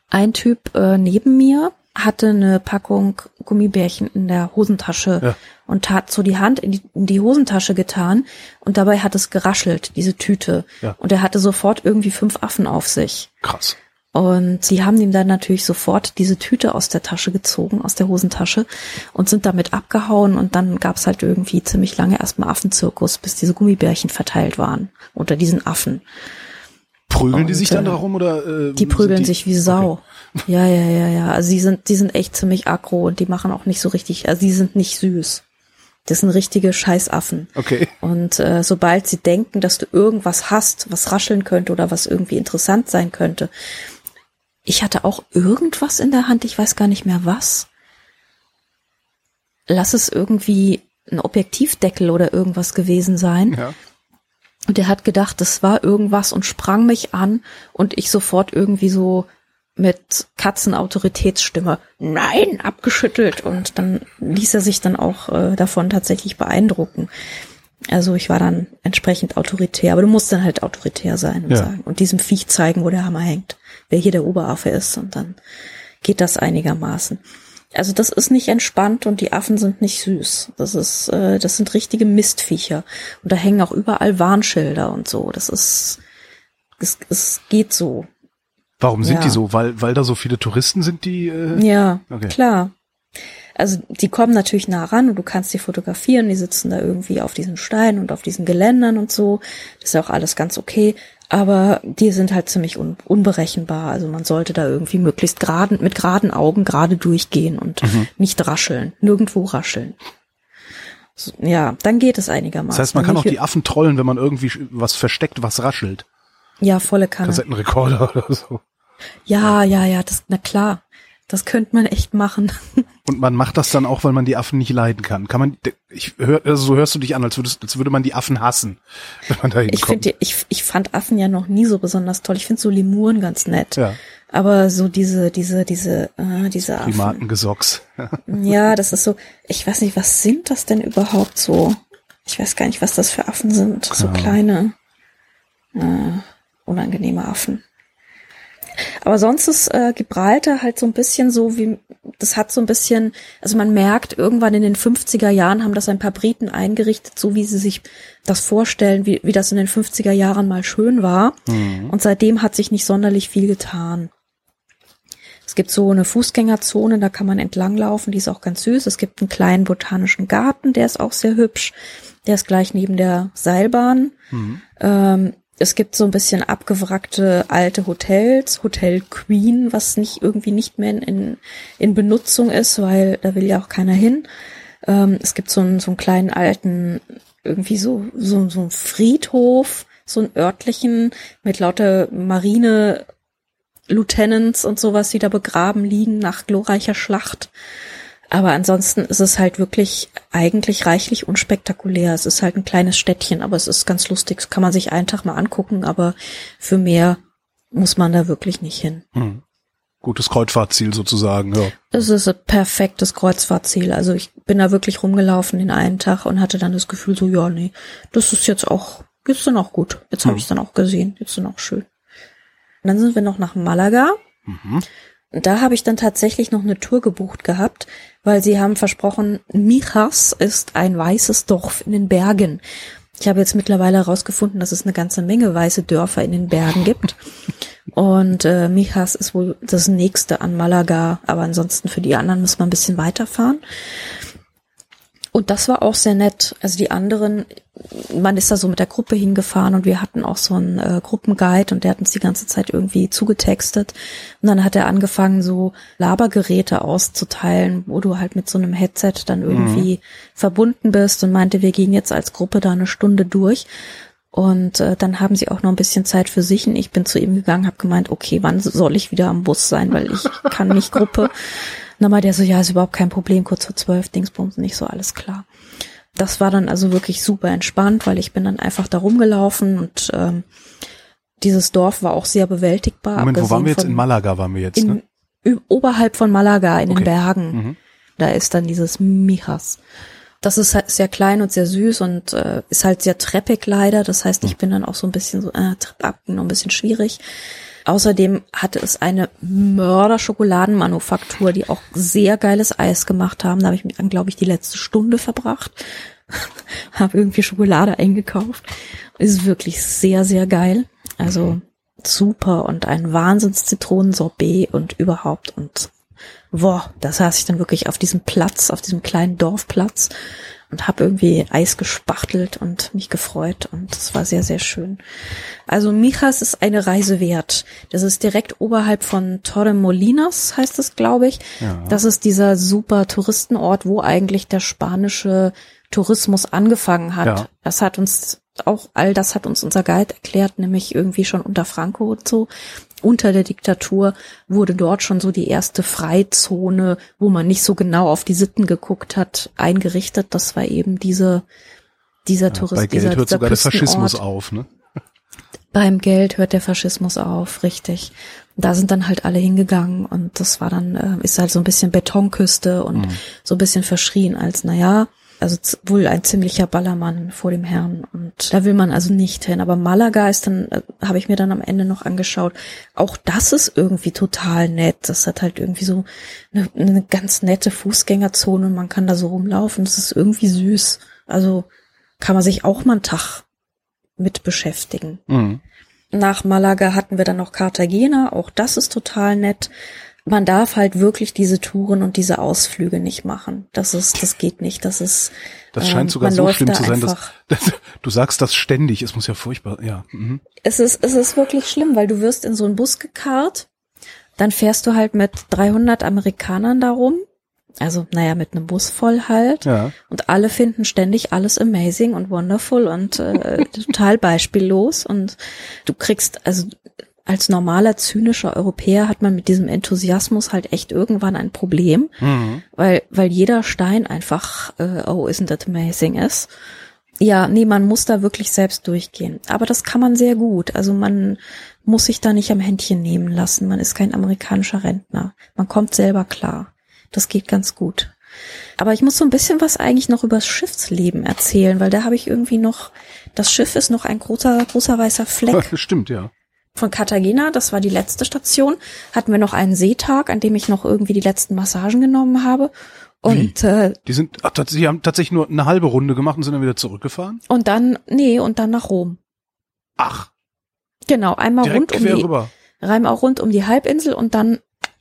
Ein Typ äh, neben mir hatte eine Packung Gummibärchen in der Hosentasche ja. und hat so die Hand in die, in die, Hosentasche getan und dabei hat es geraschelt, diese Tüte. Ja. Und er hatte sofort irgendwie fünf Affen auf sich. Krass. Und sie haben ihm dann natürlich sofort diese Tüte aus der Tasche gezogen, aus der Hosentasche und sind damit abgehauen und dann gab's halt irgendwie ziemlich lange erstmal Affenzirkus, bis diese Gummibärchen verteilt waren unter diesen Affen. Prügeln und, die sich dann äh, darum oder? Äh, die prügeln die? sich wie Sau. Okay. Ja, ja, ja, ja. Also die sind, die sind echt ziemlich aggro und die machen auch nicht so richtig, also die sind nicht süß. Das sind richtige Scheißaffen. Okay. Und äh, sobald sie denken, dass du irgendwas hast, was rascheln könnte oder was irgendwie interessant sein könnte. Ich hatte auch irgendwas in der Hand, ich weiß gar nicht mehr was. Lass es irgendwie ein Objektivdeckel oder irgendwas gewesen sein. Ja. Und er hat gedacht, das war irgendwas und sprang mich an und ich sofort irgendwie so mit Katzenautoritätsstimme nein abgeschüttelt und dann ließ er sich dann auch äh, davon tatsächlich beeindrucken. Also ich war dann entsprechend autoritär, aber du musst dann halt autoritär sein und ja. sagen und diesem Viech zeigen, wo der Hammer hängt, wer hier der Oberaffe ist und dann geht das einigermaßen. Also das ist nicht entspannt und die Affen sind nicht süß. Das ist, äh, das sind richtige Mistviecher und da hängen auch überall Warnschilder und so. Das ist, es, es geht so. Warum sind ja. die so? Weil, weil da so viele Touristen sind, die. Äh ja, okay. klar. Also die kommen natürlich nah ran und du kannst die fotografieren, die sitzen da irgendwie auf diesen Steinen und auf diesen Geländern und so. Das ist ja auch alles ganz okay. Aber die sind halt ziemlich un unberechenbar. Also man sollte da irgendwie möglichst geraden, mit geraden Augen gerade durchgehen und mhm. nicht rascheln, nirgendwo rascheln. So, ja, dann geht es einigermaßen. Das heißt, man kann auch die Affen trollen, wenn man irgendwie was versteckt, was raschelt. Ja, volle Kanne. Kassettenrekorder [laughs] oder so. Ja, ja, ja, das, na klar. Das könnte man echt machen. [laughs] Und man macht das dann auch, weil man die Affen nicht leiden kann. Kann man, ich hör, also so hörst du dich an, als würdest, als würde man die Affen hassen, [laughs] wenn man da ich, find, ich, ich fand Affen ja noch nie so besonders toll. Ich finde so Lemuren ganz nett. Ja. Aber so diese, diese, diese, äh, diese Affen. Primatengesocks. [laughs] Ja, das ist so, ich weiß nicht, was sind das denn überhaupt so? Ich weiß gar nicht, was das für Affen sind. So Ja. kleine, äh, unangenehme Affen. Aber sonst ist äh, Gibraltar halt so ein bisschen so wie, das hat so ein bisschen, also man merkt, irgendwann in den 50er Jahren haben das ein paar Briten eingerichtet, so wie sie sich das vorstellen, wie, wie das in den 50er Jahren mal schön war. Und seitdem hat sich nicht sonderlich viel getan. Es gibt so eine Fußgängerzone, da kann man entlanglaufen, die ist auch ganz süß. Es gibt einen kleinen botanischen Garten, der ist auch sehr hübsch. Der ist gleich neben der Seilbahn. Ähm, es gibt so ein bisschen abgewrackte alte Hotels, Hotel Queen, was nicht irgendwie nicht mehr in, in, Benutzung ist, weil da will ja auch keiner hin. Ähm, es gibt so einen, so einen kleinen alten, irgendwie so, so, so einen Friedhof, so einen örtlichen mit lauter Marine Lieutenants und sowas, die da begraben liegen nach glorreicher Schlacht. Aber ansonsten ist es halt wirklich eigentlich reichlich unspektakulär. Es ist halt ein kleines Städtchen, aber es ist ganz lustig. Das kann man sich einen Tag mal angucken, aber für mehr muss man da wirklich nicht hin. Hm. Gutes Kreuzfahrtziel sozusagen, ja. Es ist ein perfektes Kreuzfahrtziel. Also ich bin da wirklich rumgelaufen den einen Tag und hatte dann das Gefühl so, ja, nee, das ist jetzt auch, jetzt dann auch gut. Jetzt habe Hm. ich es dann auch gesehen. Jetzt dann auch schön. Und dann sind wir noch nach Malaga. Mhm. Da habe ich dann tatsächlich noch eine Tour gebucht gehabt, weil sie haben versprochen, Mijas ist ein weißes Dorf in den Bergen. Ich habe jetzt mittlerweile herausgefunden, dass es eine ganze Menge weiße Dörfer in den Bergen gibt. [laughs] Und äh, Mijas ist wohl das nächste an Malaga, aber ansonsten für die anderen muss man ein bisschen weiterfahren. Und das war auch sehr nett. Also die anderen, man ist da so mit der Gruppe hingefahren und wir hatten auch so einen äh, Gruppenguide und der hat uns die ganze Zeit irgendwie zugetextet. Und dann hat er angefangen, so Labergeräte auszuteilen, wo du halt mit so einem Headset dann irgendwie verbunden bist und meinte, wir gehen jetzt als Gruppe da eine Stunde durch. Und äh, dann haben sie auch noch ein bisschen Zeit für sich und ich bin zu ihm gegangen, habe gemeint, okay, wann soll ich wieder am Bus sein, weil ich kann nicht Gruppe. [laughs] Und dann meinte er so, ja, ist überhaupt kein Problem, kurz vor zwölf, Dingsbums, nicht so, alles klar. Das war dann also wirklich super entspannt, weil ich bin dann einfach da rumgelaufen und ähm, dieses Dorf war auch sehr bewältigbar. Moment, wo waren wir jetzt? In Malaga waren wir jetzt, in, ne? oberhalb von Malaga in Okay. den Bergen. Mhm. Da ist dann dieses Mijas. Das ist halt sehr klein und sehr süß und äh, ist halt sehr treppig leider. Das heißt, Hm. ich bin dann auch so ein bisschen so, äh, noch ein bisschen schwierig. Außerdem hatte es eine Mörder-Schokoladenmanufaktur, die auch sehr geiles Eis gemacht haben. Da habe ich mich dann, glaube ich, die letzte Stunde verbracht. [laughs] habe irgendwie Schokolade eingekauft. Ist wirklich sehr, sehr geil. Also super und ein Wahnsinns-Zitronensorbet und überhaupt und boah, da saß ich dann wirklich auf diesem Platz, auf diesem kleinen Dorfplatz und habe irgendwie Eis gespachtelt und mich gefreut und es war sehr, sehr schön. Also Mijas ist eine Reise wert. Das ist direkt oberhalb von Torremolinas, heißt es, glaube ich. Ja. Das ist dieser super Touristenort, wo eigentlich der spanische Tourismus angefangen hat. Ja. Das hat uns auch, all das hat uns unser Guide erklärt, nämlich irgendwie schon unter Franco und so. Unter der Diktatur wurde dort schon so die erste Freizone, wo man nicht so genau auf die Sitten geguckt hat, eingerichtet. Das war eben diese, dieser Ja, Tourist, bei Geld dieser, hört dieser sogar der Faschismus auf, ne? Beim Geld hört der Faschismus auf, richtig. Da sind dann halt alle hingegangen und das war dann, äh, ist halt so ein bisschen Betonküste und Mhm. so ein bisschen verschrien als, naja, also wohl ein ziemlicher Ballermann vor dem Herrn und da will man also nicht hin. Aber Malaga ist dann, äh, habe ich mir dann am Ende noch angeschaut, auch das ist irgendwie total nett. Das hat halt irgendwie so eine, eine ganz nette Fußgängerzone und man kann da so rumlaufen. Das ist irgendwie süß. Also kann man sich auch mal einen Tag mit beschäftigen. Mhm. Nach Malaga hatten wir dann noch Cartagena, auch das ist total nett. Man darf halt wirklich diese Touren und diese Ausflüge nicht machen. Das ist, das geht nicht. Das ist. Das ähm, scheint sogar man so schlimm zu sein, dass, einfach- [laughs] dass du sagst das ständig. Es muss ja furchtbar, ja. Mhm. Es ist, es ist wirklich schlimm, weil du wirst in so einen Bus gekarrt, dann fährst du halt mit 300 Amerikanern darum. Also, naja, mit einem Bus voll halt. Ja. Und alle finden ständig alles amazing und wonderful und äh, [laughs] total beispiellos. Und du kriegst, also als normaler zynischer Europäer hat man mit diesem Enthusiasmus halt echt irgendwann ein Problem, Mhm. weil, weil jeder Stein einfach, äh, oh, isn't that amazing ist. Ja, nee, man muss da wirklich selbst durchgehen. Aber das kann man sehr gut. Also man muss sich da nicht am Händchen nehmen lassen. Man ist kein amerikanischer Rentner. Man kommt selber klar. Das geht ganz gut. Aber ich muss so ein bisschen was eigentlich noch übers Schiffsleben erzählen, weil da habe ich irgendwie noch, das Schiff ist noch ein großer, großer weißer Fleck. [laughs] Stimmt, ja. Von Cartagena, das war die letzte Station, hatten wir noch einen Seetag, an dem ich noch irgendwie die letzten Massagen genommen habe. Und äh, Die sind, ach, die haben tatsächlich nur eine halbe Runde gemacht und sind dann wieder zurückgefahren? und dann, nee, und dann nach Rom. Ach, Genau, einmal direkt rund um die, rüber. einmal rund um die Halbinsel und dann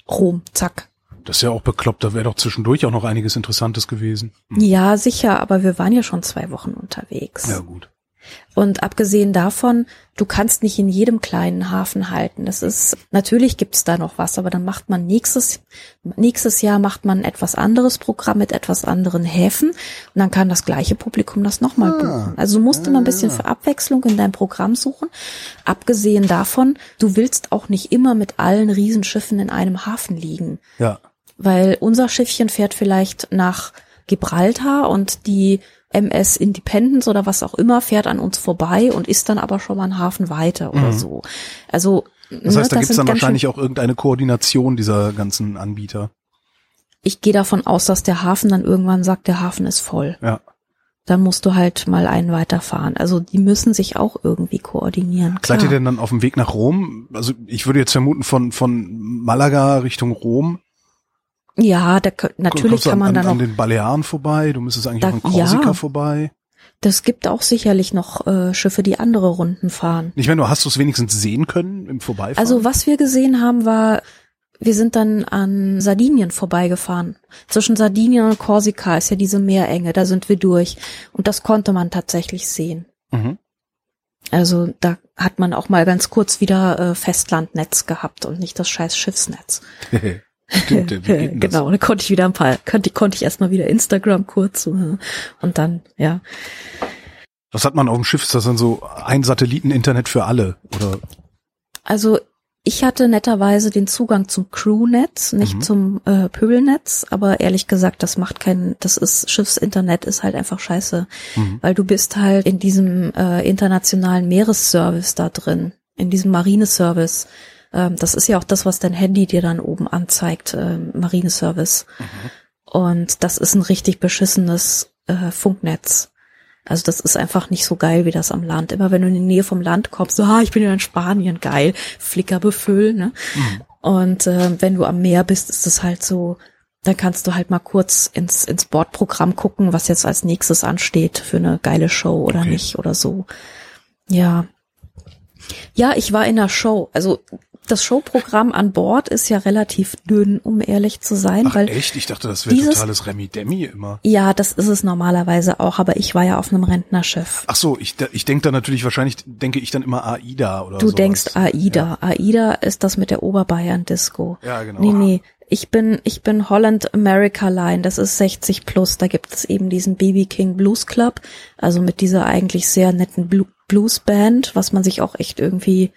Rom, zack. Das ist ja auch bekloppt, da wäre doch zwischendurch auch noch einiges Interessantes gewesen. Hm. Ja, sicher, aber wir waren ja schon zwei Wochen unterwegs. Ja, gut. Und abgesehen davon, du kannst nicht in jedem kleinen Hafen halten. Das ist, natürlich gibt's da noch was, aber dann macht man nächstes, nächstes Jahr macht man ein etwas anderes Programm mit etwas anderen Häfen und dann kann das gleiche Publikum das nochmal Ah. buchen. Also du musst immer ein bisschen für Abwechslung in dein Programm suchen. Abgesehen davon, du willst auch nicht immer mit allen Riesenschiffen in einem Hafen liegen Ja. weil unser Schiffchen fährt vielleicht nach Gibraltar und die MS Independence oder was auch immer fährt an uns vorbei und ist dann aber schon mal einen Hafen weiter oder so. Also Das heißt, da ne, gibt's dann wahrscheinlich auch irgendeine Koordination dieser ganzen Anbieter. Ich gehe davon aus, dass der Hafen dann irgendwann sagt, der Hafen ist voll. Ja. Dann musst du halt mal einen weiterfahren. Also die müssen sich auch irgendwie koordinieren. Klar. Seid ihr denn dann auf dem Weg nach Rom? Also ich würde jetzt vermuten von, von Malaga Richtung Rom. Ja, da, natürlich kann man an, dann an noch. den Balearen vorbei. Du müsstest eigentlich Da- auch an Korsika ja. vorbei. Das gibt auch sicherlich noch äh, Schiffe, die andere Runden fahren. Ich meine, du hast du es wenigstens sehen können im Vorbeifahren? Also was wir gesehen haben, war, wir sind dann an Sardinien vorbeigefahren. Zwischen Sardinien und Korsika ist ja diese Meerenge, da sind wir durch. Und das konnte man tatsächlich sehen. Mhm. Also da hat man auch mal ganz kurz wieder äh, Festlandnetz gehabt und nicht das scheiß Schiffsnetz. [laughs] Stimmt, wie geht denn das? genau, da konnte ich wieder ein paar, konnte, konnte ich erstmal wieder Instagram kurz äh, und dann, ja. Was hat man auf dem Schiff? Ist das dann so ein Satelliten-Internet für alle? Oder Also ich hatte netterweise den Zugang zum Crewnetz, nicht Mhm. zum äh, Pöbelnetz, aber ehrlich gesagt, das macht keinen, das ist Schiffsinternet ist halt einfach scheiße, Mhm. weil du bist halt in diesem äh, internationalen Meeresservice da drin, in diesem Marineservice. Ähm, das ist ja auch das, was dein Handy dir dann oben anzeigt, ähm, Marineservice. Und das ist ein richtig beschissenes äh, Funknetz. Also das ist einfach nicht so geil wie das am Land. Immer wenn du in die Nähe vom Land kommst, so, ah, ich bin ja in Spanien, geil, Flicker befüllen. Ne? Und äh, wenn du am Meer bist, ist es halt so, dann kannst du halt mal kurz ins, ins Bordprogramm gucken, was jetzt als nächstes ansteht für eine geile Show oder Okay. nicht oder so. Ja. Ja, ich war in der Show. Also das Showprogramm an Bord ist ja relativ dünn, um ehrlich zu sein, Ach weil echt? Ich dachte, das wäre totales Remi-Demi immer. ja, das ist es normalerweise auch, aber ich war ja auf einem Rentnerschiff. Ach so, ich, ich denke da natürlich wahrscheinlich, denke ich dann immer AIDA oder Du sowas. denkst AIDA. AIDA ist das mit der Oberbayern Disco. Ja, genau. Nee, nee. Ich bin, ich bin Holland America Line. Das ist 60 plus. Da gibt es eben diesen BB King Blues Club. Also mit dieser eigentlich sehr netten Blu Blues Band, was man sich auch echt irgendwie,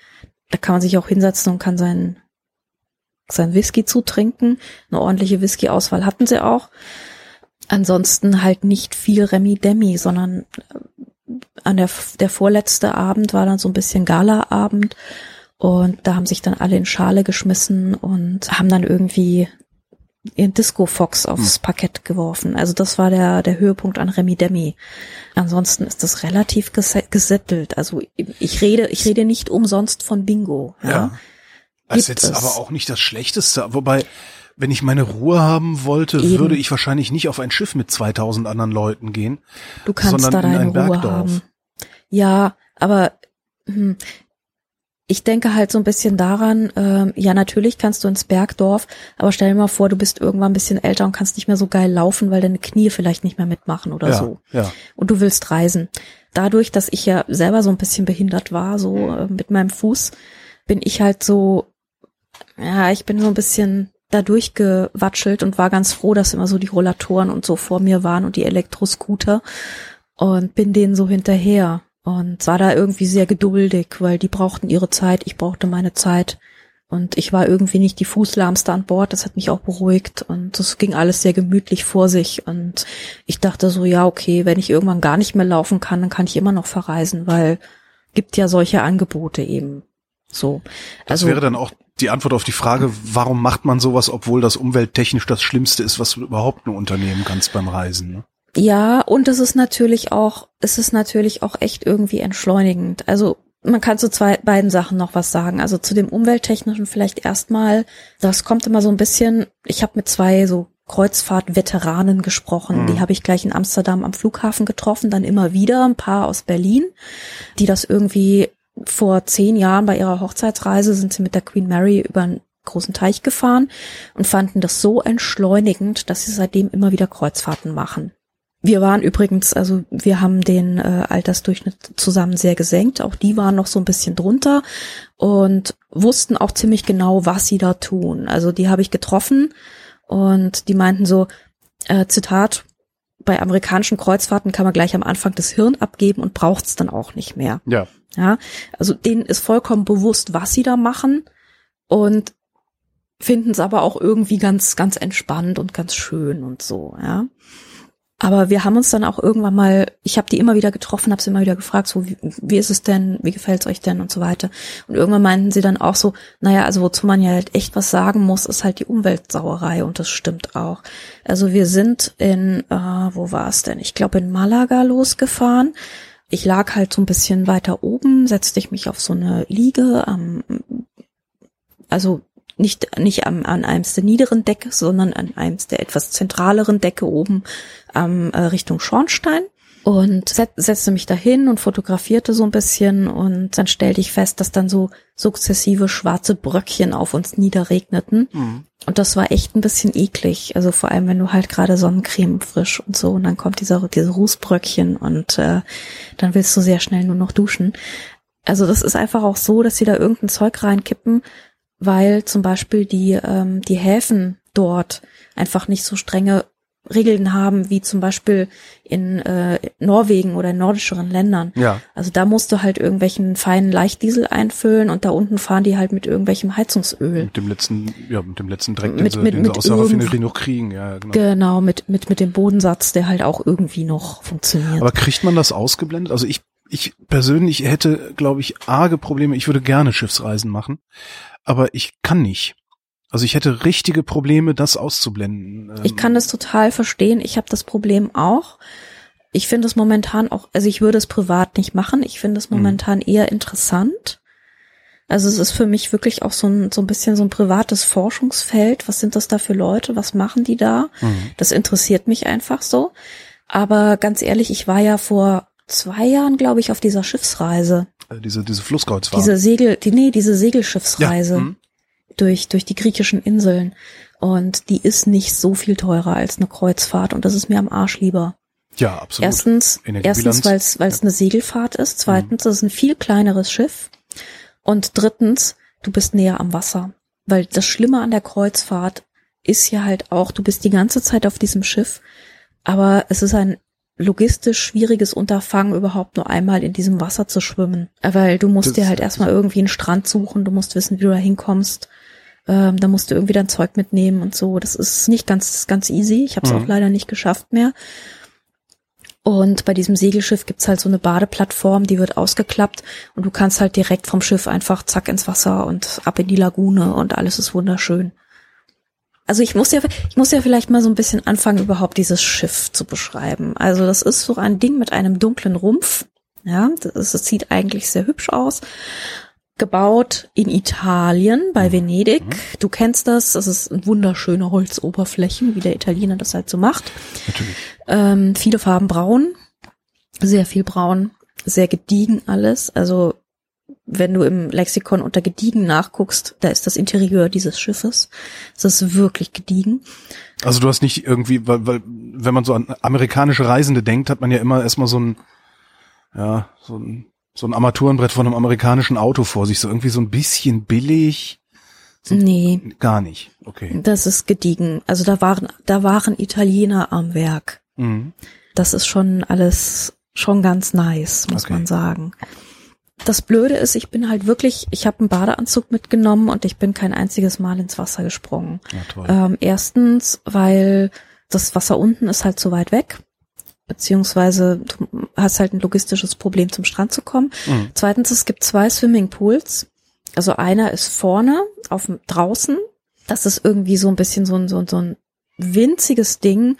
da kann man sich auch hinsetzen und kann seinen, sein Whisky zutrinken. Eine ordentliche Whisky-Auswahl hatten sie auch. Ansonsten halt nicht viel Remi Demi, sondern äh, an der, der vorletzte Abend war dann so ein bisschen Gala-Abend und da haben sich dann alle in Schale geschmissen und haben dann irgendwie ihren Disco Fox aufs Parkett geworfen. Also das war der, der Höhepunkt an Remi Demi. Ansonsten ist das relativ ges gesettelt. Also ich rede, ich rede nicht umsonst von Bingo. Ja. Ja. Das ist jetzt es. aber auch nicht das Schlechteste. Wobei, wenn ich meine Ruhe haben wollte, Eben. würde ich wahrscheinlich nicht auf ein Schiff mit 2000 anderen Leuten gehen. Du kannst sondern da in deine ein Ruhe Bergdorf. haben. Ja, aber hm, ich denke halt so ein bisschen daran, ähm, ja, natürlich kannst du ins Bergdorf, aber stell dir mal vor, du bist irgendwann ein bisschen älter und kannst nicht mehr so geil laufen, weil deine Knie vielleicht nicht mehr mitmachen oder ja, so. ja. Und du willst reisen. Dadurch, dass ich ja selber so ein bisschen behindert war, so äh, mit meinem Fuß, bin ich halt so, ja, ich bin so ein bisschen da durchgewatschelt und war ganz froh, dass immer so die Rollatoren und so vor mir waren und die Elektroscooter und bin denen so hinterher und war da irgendwie sehr geduldig, weil die brauchten ihre Zeit, ich brauchte meine Zeit Und ich war irgendwie nicht die Fußlahmste an Bord, das hat mich auch beruhigt und das ging alles sehr gemütlich vor sich und ich dachte so, ja, okay, wenn ich irgendwann gar nicht mehr laufen kann, dann kann ich immer noch verreisen, weil gibt ja solche Angebote eben so. Also, das wäre dann auch die Antwort auf die Frage, warum macht man sowas, obwohl das umwelttechnisch das Schlimmste ist, was du überhaupt nur unternehmen kannst beim Reisen. Ne? Ja, und es ist natürlich auch, es ist natürlich auch echt irgendwie entschleunigend. Also man kann zu zwei beiden Sachen noch was sagen. Also zu dem umwelttechnischen vielleicht erstmal, das kommt immer so ein bisschen, ich habe mit zwei so Kreuzfahrt-Veteranen gesprochen. Mhm. Die habe ich gleich in Amsterdam am Flughafen getroffen, dann immer wieder ein paar aus Berlin, die das irgendwie vor zehn Jahren bei ihrer Hochzeitsreise sind sie mit der Queen Mary über einen großen Teich gefahren und fanden das so entschleunigend, dass sie seitdem immer wieder Kreuzfahrten machen. Wir waren übrigens, also wir haben den äh, Altersdurchschnitt zusammen sehr gesenkt. Auch die waren noch so ein bisschen drunter und wussten auch ziemlich genau, was sie da tun. Also die habe ich getroffen und die meinten so, äh, Zitat, bei amerikanischen Kreuzfahrten kann man gleich am Anfang das Hirn abgeben und braucht es dann auch nicht mehr. Ja. Ja, also denen ist vollkommen bewusst, was sie da machen und finden es aber auch irgendwie ganz, ganz entspannt und ganz schön und so, ja. Aber wir haben uns dann auch irgendwann mal, ich habe die immer wieder getroffen, habe sie immer wieder gefragt, so wie, wie ist es denn, wie gefällt's euch denn und so weiter. Und irgendwann meinten sie dann auch so, naja, also wozu man ja halt echt was sagen muss, ist halt die Umweltsauerei und das stimmt auch. Also wir sind in, äh, wo war es denn? Ich glaube in Malaga losgefahren. Ich lag halt so ein bisschen weiter oben, setzte ich mich auf so eine Liege am, also nicht, nicht am, an einem der niederen Decke, sondern an einem der etwas zentraleren Decke oben ähm, äh, Richtung Schornstein und set, setzte mich dahin und fotografierte so ein bisschen und dann stellte ich fest, dass dann so sukzessive schwarze Bröckchen auf uns niederregneten mhm. und das war echt ein bisschen eklig, also vor allem wenn du halt gerade Sonnencreme frisch und so und dann kommt dieser diese Rußbröckchen und äh, dann willst du sehr schnell nur noch duschen. Also das ist einfach auch so, dass sie da irgendein Zeug reinkippen, weil zum Beispiel die, ähm, die Häfen dort einfach nicht so strenge Regeln haben, wie zum Beispiel in äh, Norwegen oder in nordischeren Ländern. Ja. Also da musst du halt irgendwelchen feinen Leichtdiesel einfüllen und da unten fahren die halt mit irgendwelchem Heizungsöl. Mit dem letzten, ja, mit dem letzten Dreck, den, mit, sie, mit, den mit sie aus der Raffinerie noch kriegen, ja, genau. Genau, mit, mit, mit dem Bodensatz, der halt auch irgendwie noch funktioniert. Aber kriegt man das ausgeblendet? Also ich, ich persönlich hätte, glaube ich, arge Probleme. Ich würde gerne Schiffsreisen machen aber ich kann nicht. Also ich hätte richtige Probleme, das auszublenden. Ich kann das total verstehen. Ich habe das Problem auch. Ich finde es momentan auch, also ich würde es privat nicht machen. Ich finde es mhm. momentan mhm. eher interessant. Also es ist für mich wirklich auch so ein, so ein bisschen so ein privates Forschungsfeld. Was sind das da für Leute? Was machen die da? Mhm. Das interessiert mich einfach so. Aber ganz ehrlich, ich war ja vor zwei Jahren, glaube ich, auf dieser Schiffsreise. Äh, diese, diese Flusskreuzfahrt. Diese Segel, die, nee, diese Segelschiffsreise ja. mhm. durch, durch die griechischen Inseln. Und die ist nicht so viel teurer als eine Kreuzfahrt und das ist mir am Arsch lieber. Ja, absolut. Erstens, erstens, weil es weil es ja. eine Segelfahrt ist. Zweitens, mhm. es ist ein viel kleineres Schiff. Und drittens, du bist näher am Wasser. Weil das Schlimme an der Kreuzfahrt ist ja halt auch, du bist die ganze Zeit auf diesem Schiff, aber es ist ein logistisch schwieriges Unterfangen, überhaupt nur einmal in diesem Wasser zu schwimmen. Weil du musst das dir halt erstmal irgendwie einen Strand suchen, du musst wissen, wie du da hinkommst. Ähm, da musst du irgendwie dein Zeug mitnehmen und so. Das ist nicht ganz, ganz easy. Ich habe es mhm. auch leider nicht geschafft mehr. Und bei diesem Segelschiff gibt's halt so eine Badeplattform, die wird ausgeklappt und du kannst halt direkt vom Schiff einfach zack ins Wasser und ab in die Lagune und alles ist wunderschön. Also ich muss ja, ich muss ja vielleicht mal so ein bisschen anfangen, überhaupt dieses Schiff zu beschreiben. Also das ist so ein Ding mit einem dunklen Rumpf. Ja, das, ist, das sieht eigentlich sehr hübsch aus. Gebaut in Italien bei mhm. Venedig. Du kennst das. Das ist wunderschöne Holzoberflächen, wie der Italiener das halt so macht. Natürlich. Ähm, viele Farben braun. Sehr viel braun. Sehr gediegen alles. Also wenn du im Lexikon unter gediegen nachguckst, da ist das Interieur dieses Schiffes. Es ist wirklich gediegen. Also du hast nicht irgendwie, weil, weil wenn man so an amerikanische Reisende denkt, hat man ja immer erstmal so ein, ja, so ein, so ein Armaturenbrett von einem amerikanischen Auto vor sich, so irgendwie so ein bisschen billig. So nee. Gar nicht. Okay. Das ist gediegen. Also da waren, da waren Italiener am Werk. Mhm. Das ist schon alles schon ganz nice, muss okay. man sagen. Das Blöde ist, ich bin halt wirklich, ich habe einen Badeanzug mitgenommen und ich bin kein einziges Mal ins Wasser gesprungen. Ja, ähm, erstens, weil das Wasser unten ist halt so weit weg, beziehungsweise du hast halt ein logistisches Problem, zum Strand zu kommen. Mhm. Zweitens, es gibt zwei Swimmingpools. Also einer ist vorne, auf draußen. Das ist irgendwie so ein bisschen so ein, so ein, so ein winziges Ding,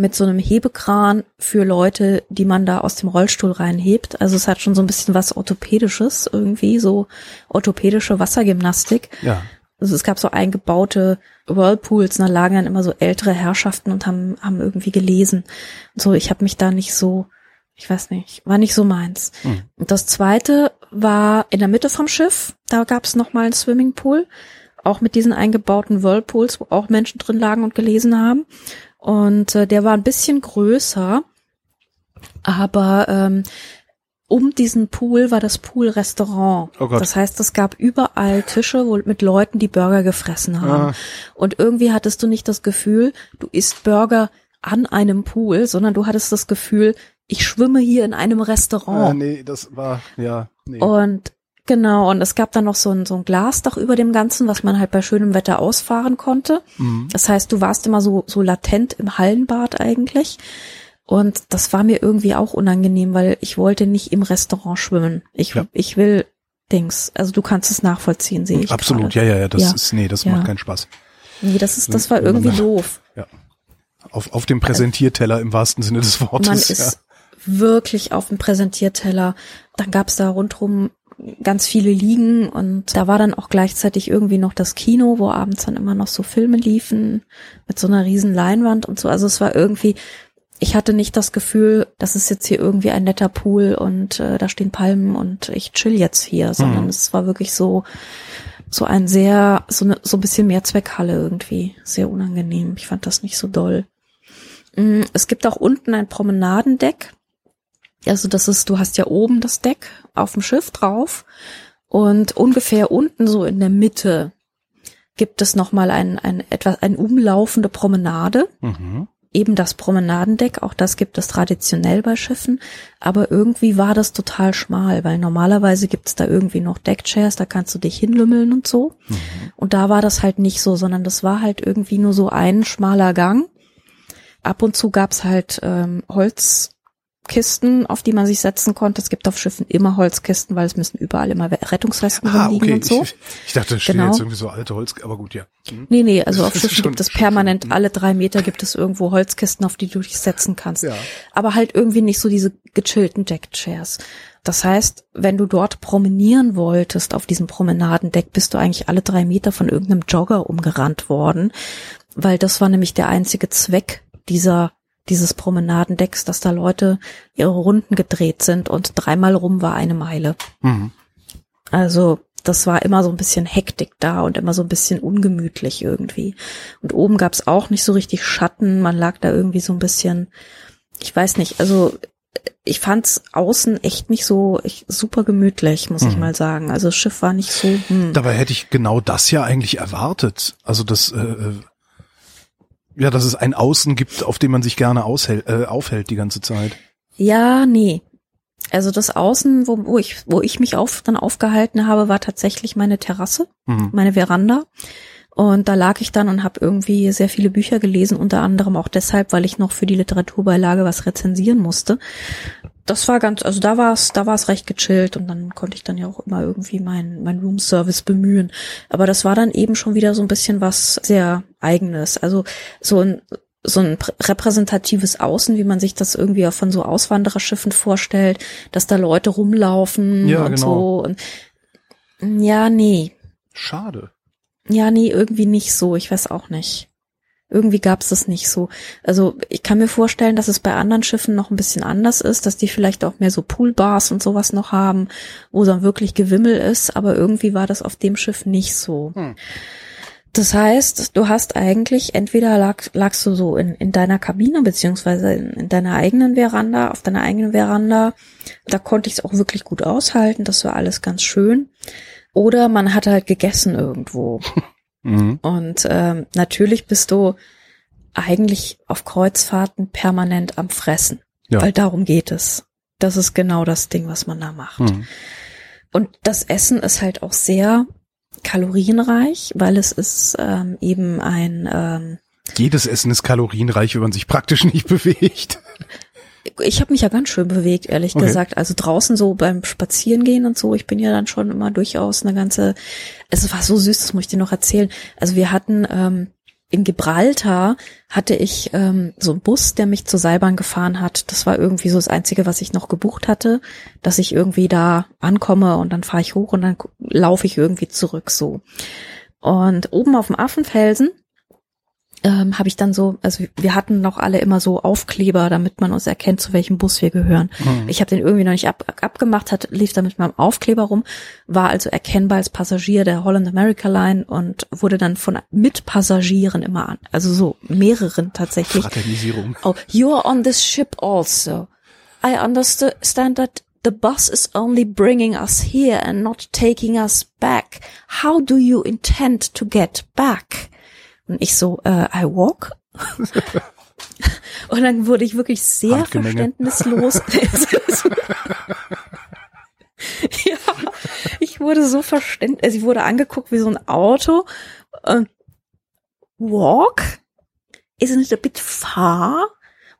mit so einem Hebekran für Leute, die man da aus dem Rollstuhl reinhebt. Also es hat schon so ein bisschen was Orthopädisches irgendwie, so orthopädische Wassergymnastik. Ja. Also es gab so eingebaute Whirlpools, da lagen dann immer so ältere Herrschaften und haben, haben irgendwie gelesen. so, ich habe mich da nicht so, ich weiß nicht, war nicht so meins. Hm. Und das zweite war in der Mitte vom Schiff, da gab es nochmal einen Swimmingpool, auch mit diesen eingebauten Whirlpools, wo auch Menschen drin lagen und gelesen haben. Und äh, der war ein bisschen größer, aber ähm, um diesen Pool war das Pool-Restaurant. Oh Gott. das heißt, es gab überall Tische wo, mit Leuten, die Burger gefressen haben. Ah. Und irgendwie hattest du nicht das Gefühl, du isst Burger an einem Pool, sondern du hattest das Gefühl, ich schwimme hier in einem Ah, Restaurant. nee, das war, ja, nee. Und genau, und es gab dann noch so ein, so ein Glasdach über dem Ganzen, was man halt bei schönem Wetter ausfahren konnte. Mhm. Das heißt, du warst immer so, so latent im Hallenbad eigentlich. Und das war mir irgendwie auch unangenehm, weil ich wollte nicht im Restaurant schwimmen. Ich, Ja. ich will Dings. Also du kannst es nachvollziehen, sehe ich. Absolut, gerade. ja, ja, ja, das Ja. ist, nee, das Ja. macht keinen Spaß. Nee, das ist, das war Wenn man irgendwie doof. [laughs] Auf, auf dem Präsentierteller im wahrsten Sinne des Wortes. Man ist wirklich auf dem Präsentierteller. Dann gab's da rundrum ganz viele Liegen und da war dann auch gleichzeitig irgendwie noch das Kino, wo abends dann immer noch so Filme liefen mit so einer riesen Leinwand und so. Also es war irgendwie, ich hatte nicht das Gefühl, das ist jetzt hier irgendwie ein netter Pool und äh, da stehen Palmen und ich chill jetzt hier, sondern Mhm. es war wirklich so so ein sehr so eine, so ein bisschen mehr Zweckhalle irgendwie, sehr unangenehm. Ich fand das nicht so doll. Mm, Es gibt auch unten ein Promenadendeck. Also das ist, du hast ja oben das Deck auf dem Schiff drauf und ungefähr unten so in der Mitte gibt es nochmal ein, ein etwas, ein umlaufende Promenade. Mhm. Eben das Promenadendeck, auch das gibt es traditionell bei Schiffen, aber irgendwie war das total schmal, weil normalerweise gibt es da irgendwie noch Deckchairs, da kannst du dich hinlümmeln und so. Mhm. Und da war das halt nicht so, sondern das war halt irgendwie nur so ein schmaler Gang. Ab und zu gab's halt ähm, Holzkisten, auf die man sich setzen konnte. Es gibt auf Schiffen immer Holzkisten, weil es müssen überall immer Rettungswesten Ah, rumliegen okay. und so. Ich, ich dachte, da stehen Genau. jetzt irgendwie so alte Holz, aber gut, ja. Mhm. Nee, nee, also auf Schiffen gibt es permanent, schon- alle drei Meter gibt es irgendwo Holzkisten, auf die du dich setzen kannst. Ja. Aber halt irgendwie nicht so diese gechillten Deckchairs. Das heißt, wenn du dort promenieren wolltest auf diesem Promenadendeck, bist du eigentlich alle drei Meter von irgendeinem Jogger umgerannt worden, weil das war nämlich der einzige Zweck dieser dieses Promenadendecks, dass da Leute ihre Runden gedreht sind und dreimal rum war eine Meile. Mhm. Also das war immer so ein bisschen Hektik da und immer so ein bisschen ungemütlich irgendwie. Und oben gab's auch nicht so richtig Schatten, man lag da irgendwie so ein bisschen, ich weiß nicht, also ich fand's außen echt nicht so ich, super gemütlich, muss ich Mhm. mal sagen. Also das Schiff war nicht so. Hm. Dabei hätte ich genau das ja eigentlich erwartet. Also das, äh, äh, ja, dass es ein Außen gibt, auf dem man sich gerne aushält, äh, aufhält die ganze Zeit. Ja, nee. Also das Außen, wo, wo ich, wo ich mich auf, dann aufgehalten habe, war tatsächlich meine Terrasse. Mhm. meine Veranda. Und da lag ich dann und habe irgendwie sehr viele Bücher gelesen, unter anderem auch deshalb, weil ich noch für die Literaturbeilage was rezensieren musste. Das war ganz, also da war es, da war es recht gechillt und dann konnte ich dann ja auch immer irgendwie mein, mein Room Service bemühen. Aber das war dann eben schon wieder so ein bisschen was sehr eigenes. Also so ein, so ein prä- repräsentatives Außen, wie man sich das irgendwie auch von so Auswandererschiffen vorstellt, dass da Leute rumlaufen Ja, und genau. so. Und, ja, nee. Schade. Ja, nee, irgendwie nicht so. Ich weiß auch nicht. Irgendwie gab's das nicht so. Also ich kann mir vorstellen, dass es bei anderen Schiffen noch ein bisschen anders ist, dass die vielleicht auch mehr so Poolbars und sowas noch haben, wo dann wirklich Gewimmel ist, aber irgendwie war das auf dem Schiff nicht so. Hm. Das heißt, du hast eigentlich, entweder lag, lagst du so in, in deiner Kabine, beziehungsweise in, in deiner eigenen Veranda, auf deiner eigenen Veranda, da konnte ich es auch wirklich gut aushalten, das war alles ganz schön. Oder man hat halt gegessen irgendwo. [laughs] Mhm. Und ähm, natürlich bist du eigentlich auf Kreuzfahrten permanent am Fressen. Ja. Weil darum geht es. Das ist genau das Ding, was man da macht. Mhm. Und das Essen ist halt auch sehr kalorienreich, weil es ist ähm, eben ein ähm, jedes Essen ist kalorienreich, wenn man sich praktisch [laughs] nicht bewegt. Ich habe mich ja ganz schön bewegt, ehrlich okay. gesagt. Also draußen so beim Spazierengehen und so. Ich bin ja dann schon immer durchaus eine ganze. Es war so süß, das muss ich dir noch erzählen. Also wir hatten ähm, in Gibraltar hatte ich ähm, so einen Bus, der mich zur Seilbahn gefahren hat. Das war irgendwie so das Einzige, was ich noch gebucht hatte, dass ich irgendwie da ankomme und dann fahre ich hoch und dann laufe ich irgendwie zurück so. Und oben auf dem Affenfelsen ähm, habe ich dann so, also wir hatten noch alle immer so Aufkleber, damit man uns erkennt, zu welchem Bus wir gehören. Mhm. Ich habe den irgendwie noch nicht ab, abgemacht, hat, lief da mit meinem Aufkleber rum, war also erkennbar als Passagier der Holland America Line und wurde dann von Mitpassagieren immer an, also so mehreren tatsächlich. Fraternisierung. Oh, you're on this ship also. I understand that the bus is only bringing us here and not taking us back. How do you intend to get back? Und ich so, äh, I walk. [laughs] Und dann wurde ich wirklich sehr verständnislos. [laughs] [laughs] ja, ich wurde so verständnis, also ich wurde angeguckt wie so ein Auto. Uh, walk? Isn't it a bit far?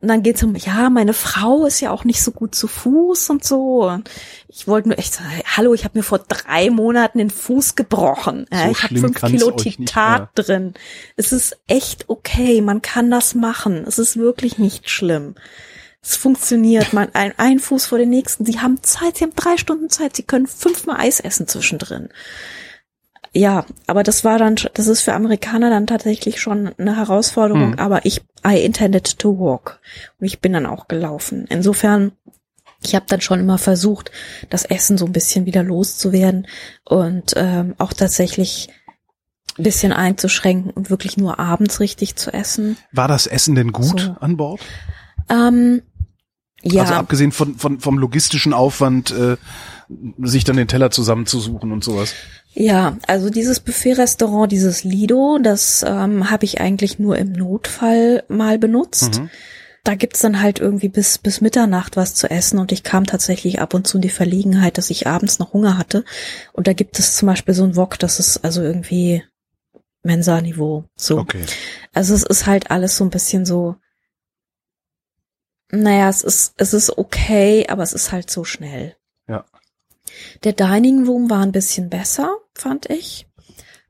Und dann geht's um, ja, meine Frau ist ja auch nicht so gut zu Fuß und so. Und ich wollte nur echt sagen, hallo, ich habe mir vor drei Monaten den Fuß gebrochen. So ich habe fünf Kilo Titat drin. Es ist echt okay, man kann das machen. Es ist wirklich nicht schlimm. Es funktioniert. Man ein, ein Fuß vor den nächsten. Sie haben Zeit, sie haben drei Stunden Zeit, sie können fünfmal Eis essen zwischendrin. Ja, aber das war dann, das ist für Amerikaner dann tatsächlich schon eine Herausforderung, mhm. aber ich, I intended to walk. Und ich bin dann auch gelaufen. Insofern, ich habe dann schon immer versucht, das Essen so ein bisschen wieder loszuwerden und ähm, auch tatsächlich ein bisschen einzuschränken und wirklich nur abends richtig zu essen. War das Essen denn gut so. an Bord? Ähm, ja. Also abgesehen von, von vom logistischen Aufwand, äh, sich dann den Teller zusammenzusuchen und sowas. Ja, also dieses Buffet-Restaurant, dieses Lido, das ähm, habe ich eigentlich nur im Notfall mal benutzt. Mhm. Da gibt's dann halt irgendwie bis, bis Mitternacht was zu essen und ich kam tatsächlich ab und zu in die Verlegenheit, dass ich abends noch Hunger hatte. Und da gibt es zum Beispiel so ein Wok, das ist also irgendwie Mensa-Niveau. So. Okay. Also es ist halt alles so ein bisschen so, naja, es ist, es ist okay, aber es ist halt so schnell. Der Dining Room war ein bisschen besser, fand ich.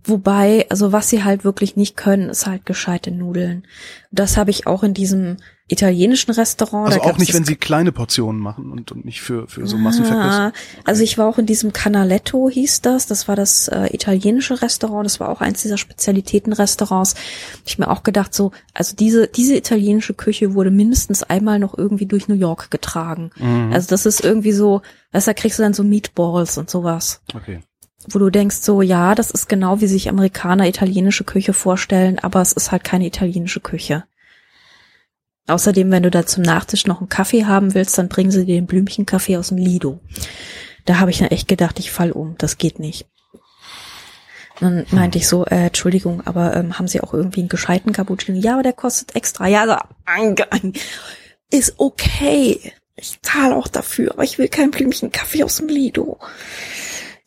Wobei, also was sie halt wirklich nicht können, ist halt gescheite Nudeln. Das habe ich auch in diesem italienischen Restaurant. Also auch nicht, wenn sie kleine Portionen machen und, und nicht für, für so Massenverkost. Ah. Also ich war auch in diesem Canaletto hieß das. Das war das äh, italienische Restaurant. Das war auch eins dieser Spezialitätenrestaurants. Ich mir auch gedacht so, also diese, diese italienische Küche wurde mindestens einmal noch irgendwie durch New York getragen. Mhm. Also das ist irgendwie so, weißt du, da kriegst du dann so Meatballs und sowas. Okay wo du denkst so, ja, das ist genau wie sich Amerikaner italienische Küche vorstellen, aber es ist halt keine italienische Küche. Außerdem, wenn du da zum Nachtisch noch einen Kaffee haben willst, dann bringen sie dir den Blümchenkaffee aus dem Lido. Da habe ich dann echt gedacht, ich fall um, das geht nicht. Dann meinte ich so, äh, Entschuldigung, aber ähm, haben Sie auch irgendwie einen gescheiten Cappuccino? Ja, aber der kostet extra. Ja, also, ist okay. Ich zahle auch dafür, aber ich will keinen Blümchenkaffee aus dem Lido.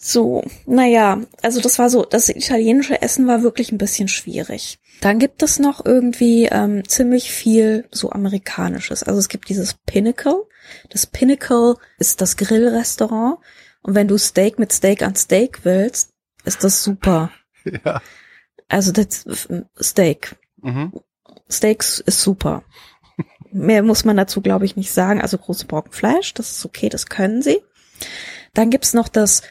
So, naja, also das war so, das italienische Essen war wirklich ein bisschen schwierig. Dann gibt es noch irgendwie ähm, ziemlich viel so amerikanisches. Also es gibt dieses Pinnacle. Das Pinnacle ist das Grillrestaurant. Und wenn du Steak mit Steak an Steak willst, ist das super. [laughs] Ja. Also das Steak. Mhm. Steaks ist super. Mehr muss man dazu, glaube ich, nicht sagen. Also große Brocken Fleisch, das ist okay, das können sie. Dann gibt's noch das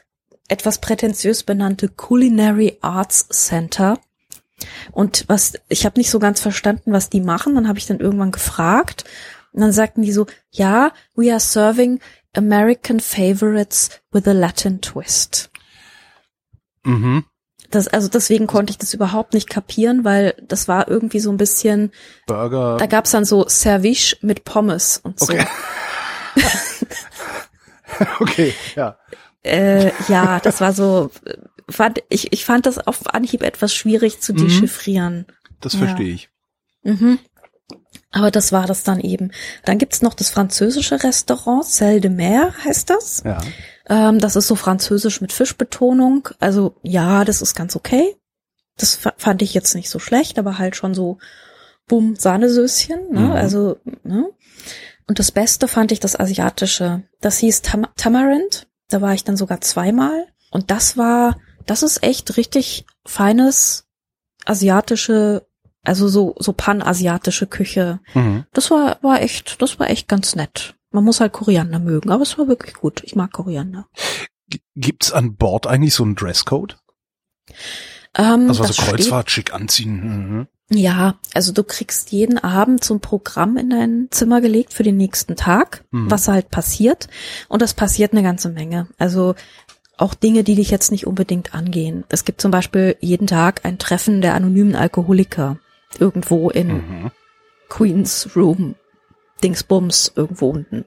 etwas prätentiös benannte Culinary Arts Center. Und was, ich habe nicht so ganz verstanden, was die machen. Dann habe ich dann irgendwann gefragt. Und dann sagten die so, ja, we are serving American favorites with a Latin twist. Mhm. Das, also deswegen konnte ich das überhaupt nicht kapieren, weil das war irgendwie so ein bisschen Burger. Da gab's dann so Service mit Pommes und so. Okay, [laughs] [laughs] okay ja. Äh, ja, das war so, fand, ich, ich fand das auf Anhieb etwas schwierig zu mhm. dechiffrieren. Das verstehe ja. ich. Mhm. Aber das war das dann eben. Dann gibt's noch das französische Restaurant, Celle de Mer heißt das. Ja. Ähm, das ist so französisch mit Fischbetonung. Also ja, das ist ganz okay. Das fand ich jetzt nicht so schlecht, aber halt schon so bumm, Sahnesöschen. Ne? Mhm. Also, ne? Und das Beste fand ich das Asiatische. Das hieß Tam Tamarind. Da war ich dann sogar zweimal. Und das war, das ist echt richtig feines asiatische, also so, so panasiatische Küche. Mhm. Das war, war echt, das war echt ganz nett. Man muss halt Koriander mögen, aber es war wirklich gut. Ich mag Koriander. Gibt's an Bord eigentlich so einen Dresscode? Ähm, also, also Kreuzfahrt schick anziehen. Mhm. Ja, also du kriegst jeden Abend so ein Programm in dein Zimmer gelegt für den nächsten Tag, mhm. was halt passiert. Und das passiert eine ganze Menge. Also auch Dinge, die dich jetzt nicht unbedingt angehen. Es gibt zum Beispiel jeden Tag ein Treffen der anonymen Alkoholiker irgendwo in mhm. Queens Room, Dingsbums irgendwo unten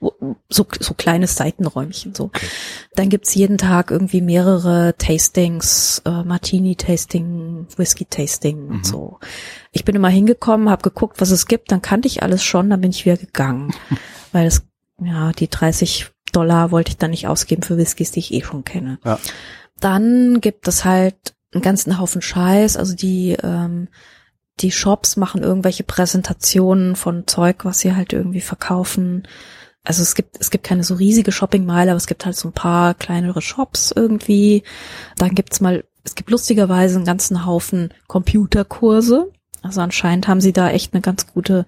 wo, so, so kleines Seitenräumchen so. Okay. Dann gibt's jeden Tag irgendwie mehrere Tastings, äh, Martini-Tasting, Whisky-Tasting mhm. und so. Ich bin immer hingekommen, habe geguckt, was es gibt, dann kannte ich alles schon, dann bin ich wieder gegangen. [laughs] weil es, ja, die 30 Dollar wollte ich dann nicht ausgeben für Whiskys, die ich eh schon kenne. Ja. Dann gibt es halt einen ganzen Haufen Scheiß, also die ähm, die Shops machen irgendwelche Präsentationen von Zeug, was sie halt irgendwie verkaufen. Also es gibt, es gibt keine so riesige Shoppingmeile, aber es gibt halt so ein paar kleinere Shops irgendwie. Dann gibt's mal, es gibt lustigerweise einen ganzen Haufen Computerkurse. Also anscheinend haben sie da echt eine ganz gute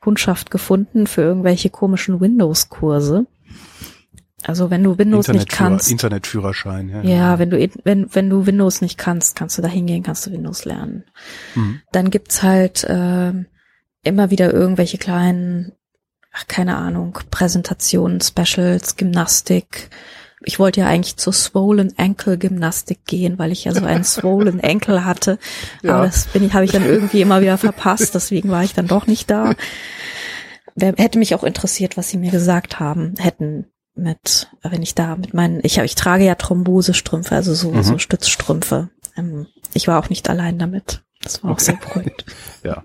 Kundschaft gefunden für irgendwelche komischen Windows-Kurse. Also wenn du Windows nicht kannst. Internetführerschein, ja. Ja, wenn du, wenn, wenn du Windows nicht kannst, kannst du da hingehen, kannst du Windows lernen. Mhm. Dann gibt's halt äh, immer wieder irgendwelche kleinen, ach, keine Ahnung, Präsentationen, Specials, Gymnastik. Ich wollte ja eigentlich zur Swollen Ankle Gymnastik gehen, weil ich ja so einen Swollen Ankle hatte. [laughs] Ja. Aber das bin ich, habe ich dann irgendwie immer wieder verpasst, deswegen war ich dann doch nicht da. Wer, hätte mich auch interessiert, was sie mir gesagt haben, hätten mit, wenn ich da mit meinen, ich, ich trage ja Thrombosestrümpfe, also so, mhm. so Stützstrümpfe. Ähm, ich war auch nicht allein damit. Das war auch okay. sehr beruhigend. [laughs] ja.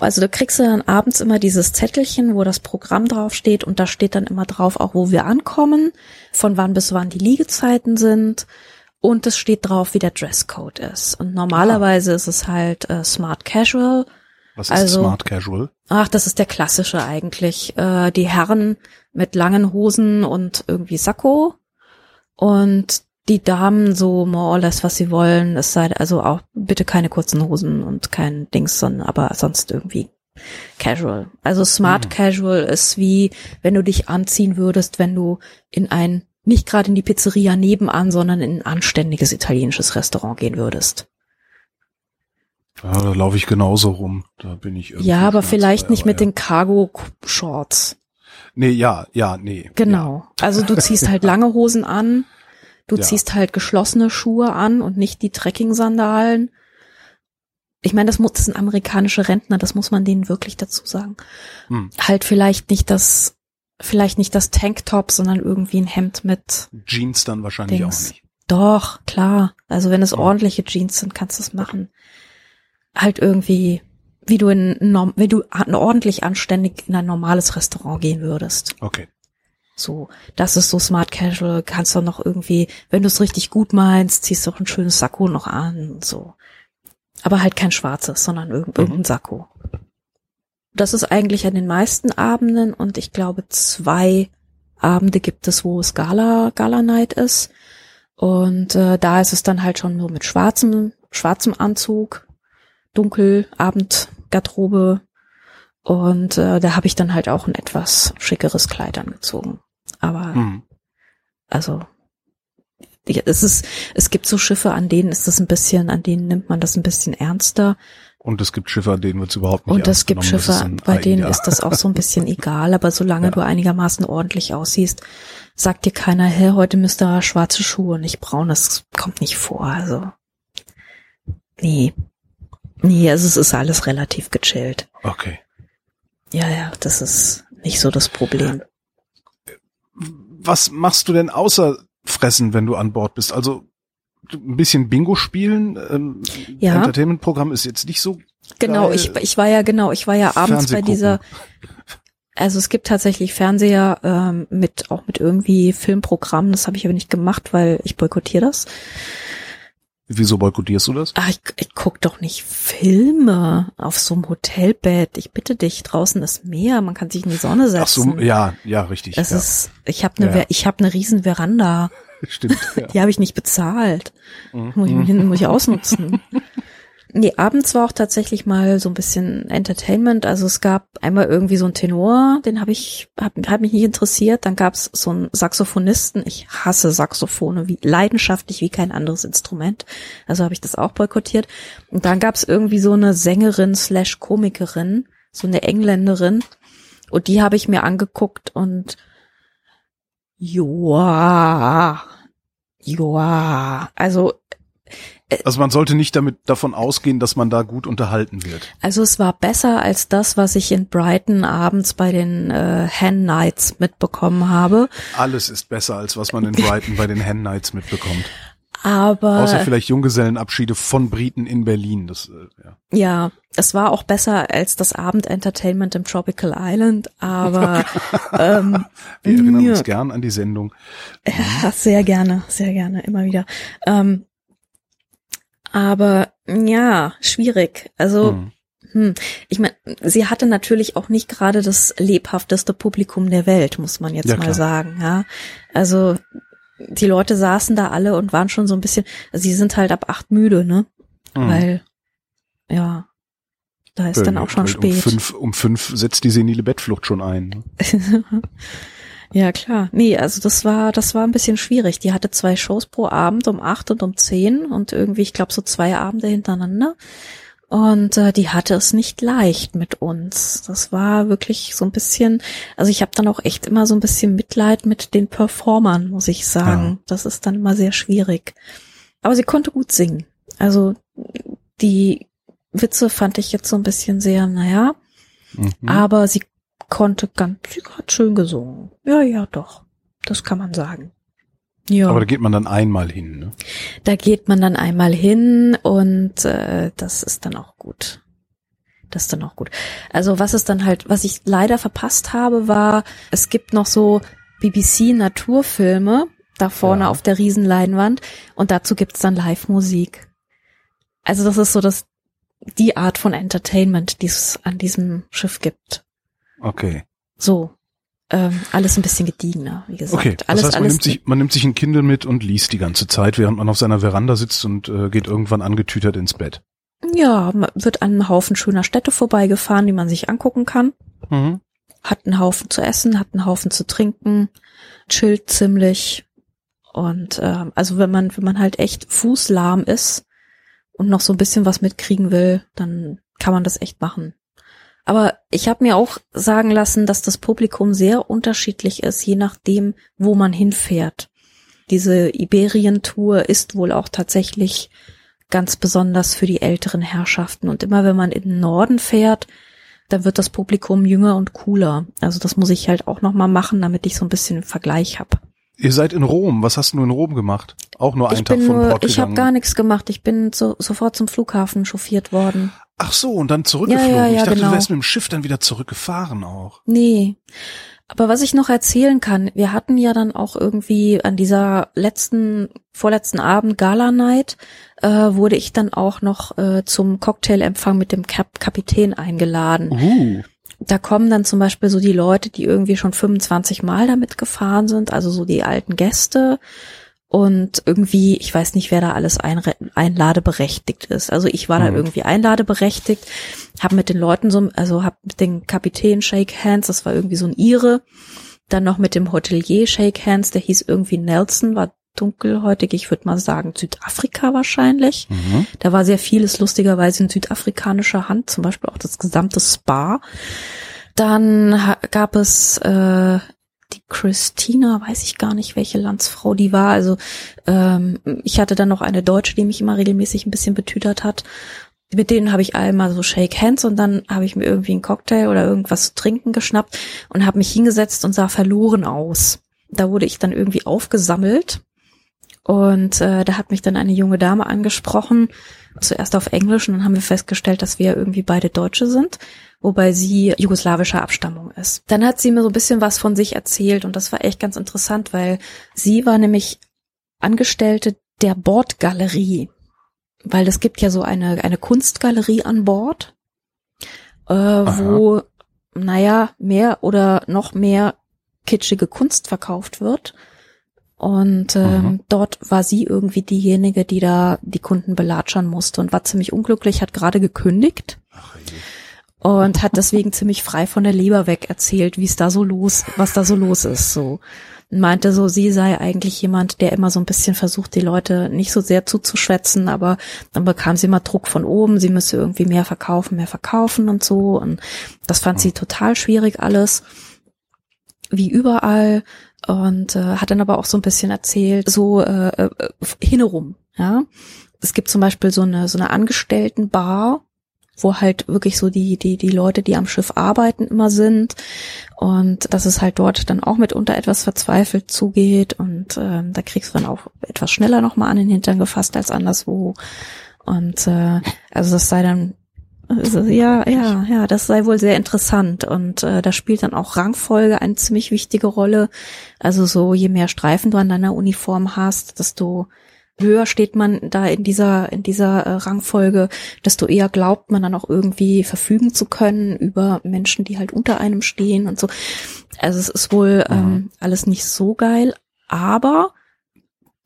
Also da kriegst du dann abends immer dieses Zettelchen, wo das Programm draufsteht und da steht dann immer drauf, auch wo wir ankommen, von wann bis wann die Liegezeiten sind und es steht drauf, wie der Dresscode ist. Und normalerweise ah. ist es halt äh, Smart Casual. Was ist also, Smart Casual? Ach, das ist der klassische eigentlich. Äh, die Herren mit langen Hosen und irgendwie Sakko und die Damen so more or less, was sie wollen. Es sei also auch bitte keine kurzen Hosen und kein Dings, sondern aber sonst irgendwie casual. Also smart mhm. casual ist wie, wenn du dich anziehen würdest, wenn du in ein, nicht gerade in die Pizzeria nebenan, sondern in ein anständiges italienisches Restaurant gehen würdest. Ja, da laufe ich genauso rum. Da bin ich irgendwie. Ja, aber vielleicht nicht mit ja. den Cargo-Shorts. Nee, ja, ja, nee. Genau. Ja. Also du ziehst halt [laughs] lange Hosen an, du ja. ziehst halt geschlossene Schuhe an und nicht die Trekking-Sandalen. Ich meine, das, muss, das sind amerikanische Rentner, das muss man denen wirklich dazu sagen. Hm. Halt vielleicht nicht das, vielleicht nicht das Tanktop, sondern irgendwie ein Hemd mit Jeans dann wahrscheinlich Dings. auch nicht. Doch, klar. Also wenn es hm. ordentliche Jeans sind, kannst du es machen. Halt irgendwie wie du in, wie du ordentlich anständig in ein normales Restaurant gehen würdest. Okay. So, das ist so smart casual, kannst du noch irgendwie, wenn du es richtig gut meinst, ziehst du auch ein schönes Sakko noch an, so. Aber halt kein schwarzes, sondern mhm. irgendein mhm. Sakko. Das ist eigentlich an den meisten Abenden und ich glaube zwei Abende gibt es, wo es Gala, Gala Night ist. Und äh, da ist es dann halt schon nur mit schwarzem, schwarzem Anzug, dunkel, Abendgarderobe. Und äh, da habe ich dann halt auch ein etwas schickeres Kleid angezogen. Aber mhm. also es ist, es gibt so Schiffe, an denen ist das ein bisschen, an denen nimmt man das ein bisschen ernster. Und es gibt Schiffe, an denen wird es überhaupt nicht Und es gibt Schiffe, bei denen ja. ist das auch so ein bisschen [laughs] egal, aber solange ja. du einigermaßen ordentlich aussiehst, sagt dir keiner, hä, heute müsste er schwarze Schuhe, nicht braun, das kommt nicht vor, also. Nee. Nee, also es ist alles relativ gechillt. Okay. Ja, ja, das ist nicht so das Problem. Was machst du denn außer fressen, wenn du an Bord bist? Also ein bisschen Bingo spielen. Ähm, ja. Entertainment-Programm ist jetzt nicht so. Genau, geil. ich, ich war ja genau, ich war ja abends bei dieser. Also es gibt tatsächlich Fernseher ähm, mit auch mit irgendwie Filmprogrammen. Das habe ich aber nicht gemacht, weil ich boykottiere das. Wieso boykottierst du das? Ach, ich, ich guck doch nicht Filme auf so einem Hotelbett. Ich bitte dich, draußen ist Meer, man kann sich in die Sonne setzen. Ach so, ja, ja, richtig. Das ja. ist, ich habe eine, ja. ich habe eine riesen Veranda. [laughs] Stimmt. Ja. Die habe ich nicht bezahlt. Mhm. Muss ich, muss ich ausnutzen. [laughs] Nee, abends war auch tatsächlich mal so ein bisschen Entertainment. Also es gab einmal irgendwie so einen Tenor, den habe ich, hat, hat mich nicht interessiert. Dann gab es so einen Saxophonisten. Ich hasse Saxophone, wie leidenschaftlich wie kein anderes Instrument. Also habe ich das auch boykottiert. Und dann gab es irgendwie so eine Sängerin slash Komikerin, so eine Engländerin. Und die habe ich mir angeguckt und joa, joa, also also man sollte nicht damit davon ausgehen, dass man da gut unterhalten wird. Also es war besser als das, was ich in Brighton abends bei den äh, Hen Nights mitbekommen habe. Alles ist besser als was man in Brighton bei den Hen Nights mitbekommt. Aber außer vielleicht Junggesellenabschiede von Briten in Berlin. Das, äh, ja. ja, es war auch besser als das Abendentertainment im Tropical Island, aber [laughs] ähm, wir erinnern uns gern an die Sendung. Ja, sehr gerne, sehr gerne, immer wieder. Ähm, aber ja, schwierig. Also hm. Hm. Ich meine, sie hatte natürlich auch nicht gerade das lebhafteste Publikum der Welt, muss man jetzt ja, mal klar. sagen. Ja, also die Leute saßen da alle und waren schon so ein bisschen. Also sie sind halt ab acht müde, ne? Hm. Weil ja, da ist ja, dann auch schon spät. Um fünf, um fünf setzt die senile Bettflucht schon ein. Ne? [laughs] Ja, klar. Nee, also das war, das war ein bisschen schwierig. Die hatte zwei Shows pro Abend um acht und um zehn und irgendwie, ich glaube, so zwei Abende hintereinander. Und äh, die hatte es nicht leicht mit uns. Das war wirklich so ein bisschen, also ich habe dann auch echt immer so ein bisschen Mitleid mit den Performern, muss ich sagen. Ja. Das ist dann immer sehr schwierig. Aber sie konnte gut singen. Also die Witze fand ich jetzt so ein bisschen sehr, naja. Mhm. Aber sie konnte ganz, sie hat schön gesungen. Ja, ja, doch. Das kann man sagen. Ja. Aber da geht man dann einmal hin, ne? Da geht man dann einmal hin und äh, das ist dann auch gut. Das ist dann auch gut. Also was ist dann halt, was ich leider verpasst habe, war, es gibt noch so BBC Naturfilme da vorne ja. auf der Riesenleinwand und dazu gibt's dann Live-Musik. Also das ist so das, die Art von Entertainment, die es an diesem Schiff gibt. Okay. So. Ähm, alles ein bisschen gediegener, wie gesagt. Okay, das alles, heißt, man, nimmt sich, man nimmt sich ein Kindle mit und liest die ganze Zeit, während man auf seiner Veranda sitzt und äh, geht irgendwann angetütert ins Bett. Ja, man wird an einem Haufen schöner Städte vorbeigefahren, die man sich angucken kann. Mhm. Hat einen Haufen zu essen, hat einen Haufen zu trinken, chillt ziemlich. Und ähm, also wenn man, wenn man halt echt fußlahm ist und noch so ein bisschen was mitkriegen will, dann kann man das echt machen. Aber ich habe mir auch sagen lassen, dass das Publikum sehr unterschiedlich ist, je nachdem, wo man hinfährt. Diese Iberien-Tour ist wohl auch tatsächlich ganz besonders für die älteren Herrschaften. Und immer wenn man in den Norden fährt, dann wird das Publikum jünger und cooler. Also das muss ich halt auch nochmal machen, damit ich so ein bisschen einen Vergleich habe. Ihr seid in Rom. Was hast du in Rom gemacht? Auch nur einen ich Tag bin von Port Ich habe gar nichts gemacht. Ich bin so, sofort zum Flughafen chauffiert worden. Ach so, und dann zurückgeflogen. Ja, ja, ja, ich dachte, genau. du wärst mit dem Schiff dann wieder zurückgefahren auch. Nee. Aber was ich noch erzählen kann, wir hatten ja dann auch irgendwie an dieser letzten, vorletzten Abend Gala Night, äh, wurde ich dann auch noch äh, zum Cocktailempfang mit dem Kap Kapitän eingeladen. Uh. Da kommen dann zum Beispiel so die Leute, die irgendwie schon 25 Mal damit gefahren sind, also so die alten Gäste und irgendwie, ich weiß nicht, wer da alles einladeberechtigt ist. Also ich war mhm. da irgendwie einladeberechtigt, habe mit den Leuten so, also habe mit den Kapitän Shake Hands, das war irgendwie so ein Ire, dann noch mit dem Hotelier Shake Hands, der hieß irgendwie Nelson, war dunkelhäutig, ich würde mal sagen Südafrika wahrscheinlich. Mhm. Da war sehr vieles lustigerweise in südafrikanischer Hand, zum Beispiel auch das gesamte Spa. Dann gab es äh, die Christina, weiß ich gar nicht, welche Landsfrau die war. Also ähm, ich hatte dann noch eine Deutsche, die mich immer regelmäßig ein bisschen betütert hat. Mit denen habe ich einmal so Shake Hands und dann habe ich mir irgendwie einen Cocktail oder irgendwas zu trinken geschnappt und habe mich hingesetzt und sah verloren aus. Da wurde ich dann irgendwie aufgesammelt Und äh, da hat mich dann eine junge Dame angesprochen, zuerst auf Englisch und dann haben wir festgestellt, dass wir irgendwie beide Deutsche sind, wobei sie jugoslawischer Abstammung ist. Dann hat sie mir so ein bisschen was von sich erzählt und das war echt ganz interessant, weil sie war nämlich Angestellte der Bordgalerie, weil es gibt ja so eine, eine Kunstgalerie an Bord, äh, wo, naja, mehr oder noch mehr kitschige Kunst verkauft wird. Und ähm, mhm. dort war sie irgendwie diejenige, die da die Kunden belatschern musste und war ziemlich unglücklich, hat gerade gekündigt Ach, und hat deswegen [laughs] ziemlich frei von der Leber weg erzählt, wie es da so los, was da so los ist. So meinte so, sie sei eigentlich jemand, der immer so ein bisschen versucht, die Leute nicht so sehr zuzuschwätzen, aber dann bekam sie immer Druck von oben, sie müsse irgendwie mehr verkaufen, mehr verkaufen und so. Und das fand sie total schwierig alles, wie überall. Und äh, hat dann aber auch so ein bisschen erzählt, so äh, äh, hinherum, ja. Es gibt zum Beispiel so eine so eine Angestelltenbar, wo halt wirklich so die, die, die Leute, die am Schiff arbeiten, immer sind. Und dass es halt dort dann auch mitunter etwas verzweifelt zugeht. Und ähm, da kriegst du dann auch etwas schneller nochmal an den Hintern gefasst als anderswo. Und äh, also das sei dann also, ja, ja, ja, das sei wohl sehr interessant und äh, da spielt dann auch Rangfolge eine ziemlich wichtige Rolle. Also so, je mehr Streifen du an deiner Uniform hast, desto höher steht man da in dieser, in dieser äh, Rangfolge, desto eher glaubt man dann auch irgendwie verfügen zu können über Menschen, die halt unter einem stehen und so. Also es ist wohl mhm. ähm, alles nicht so geil, aber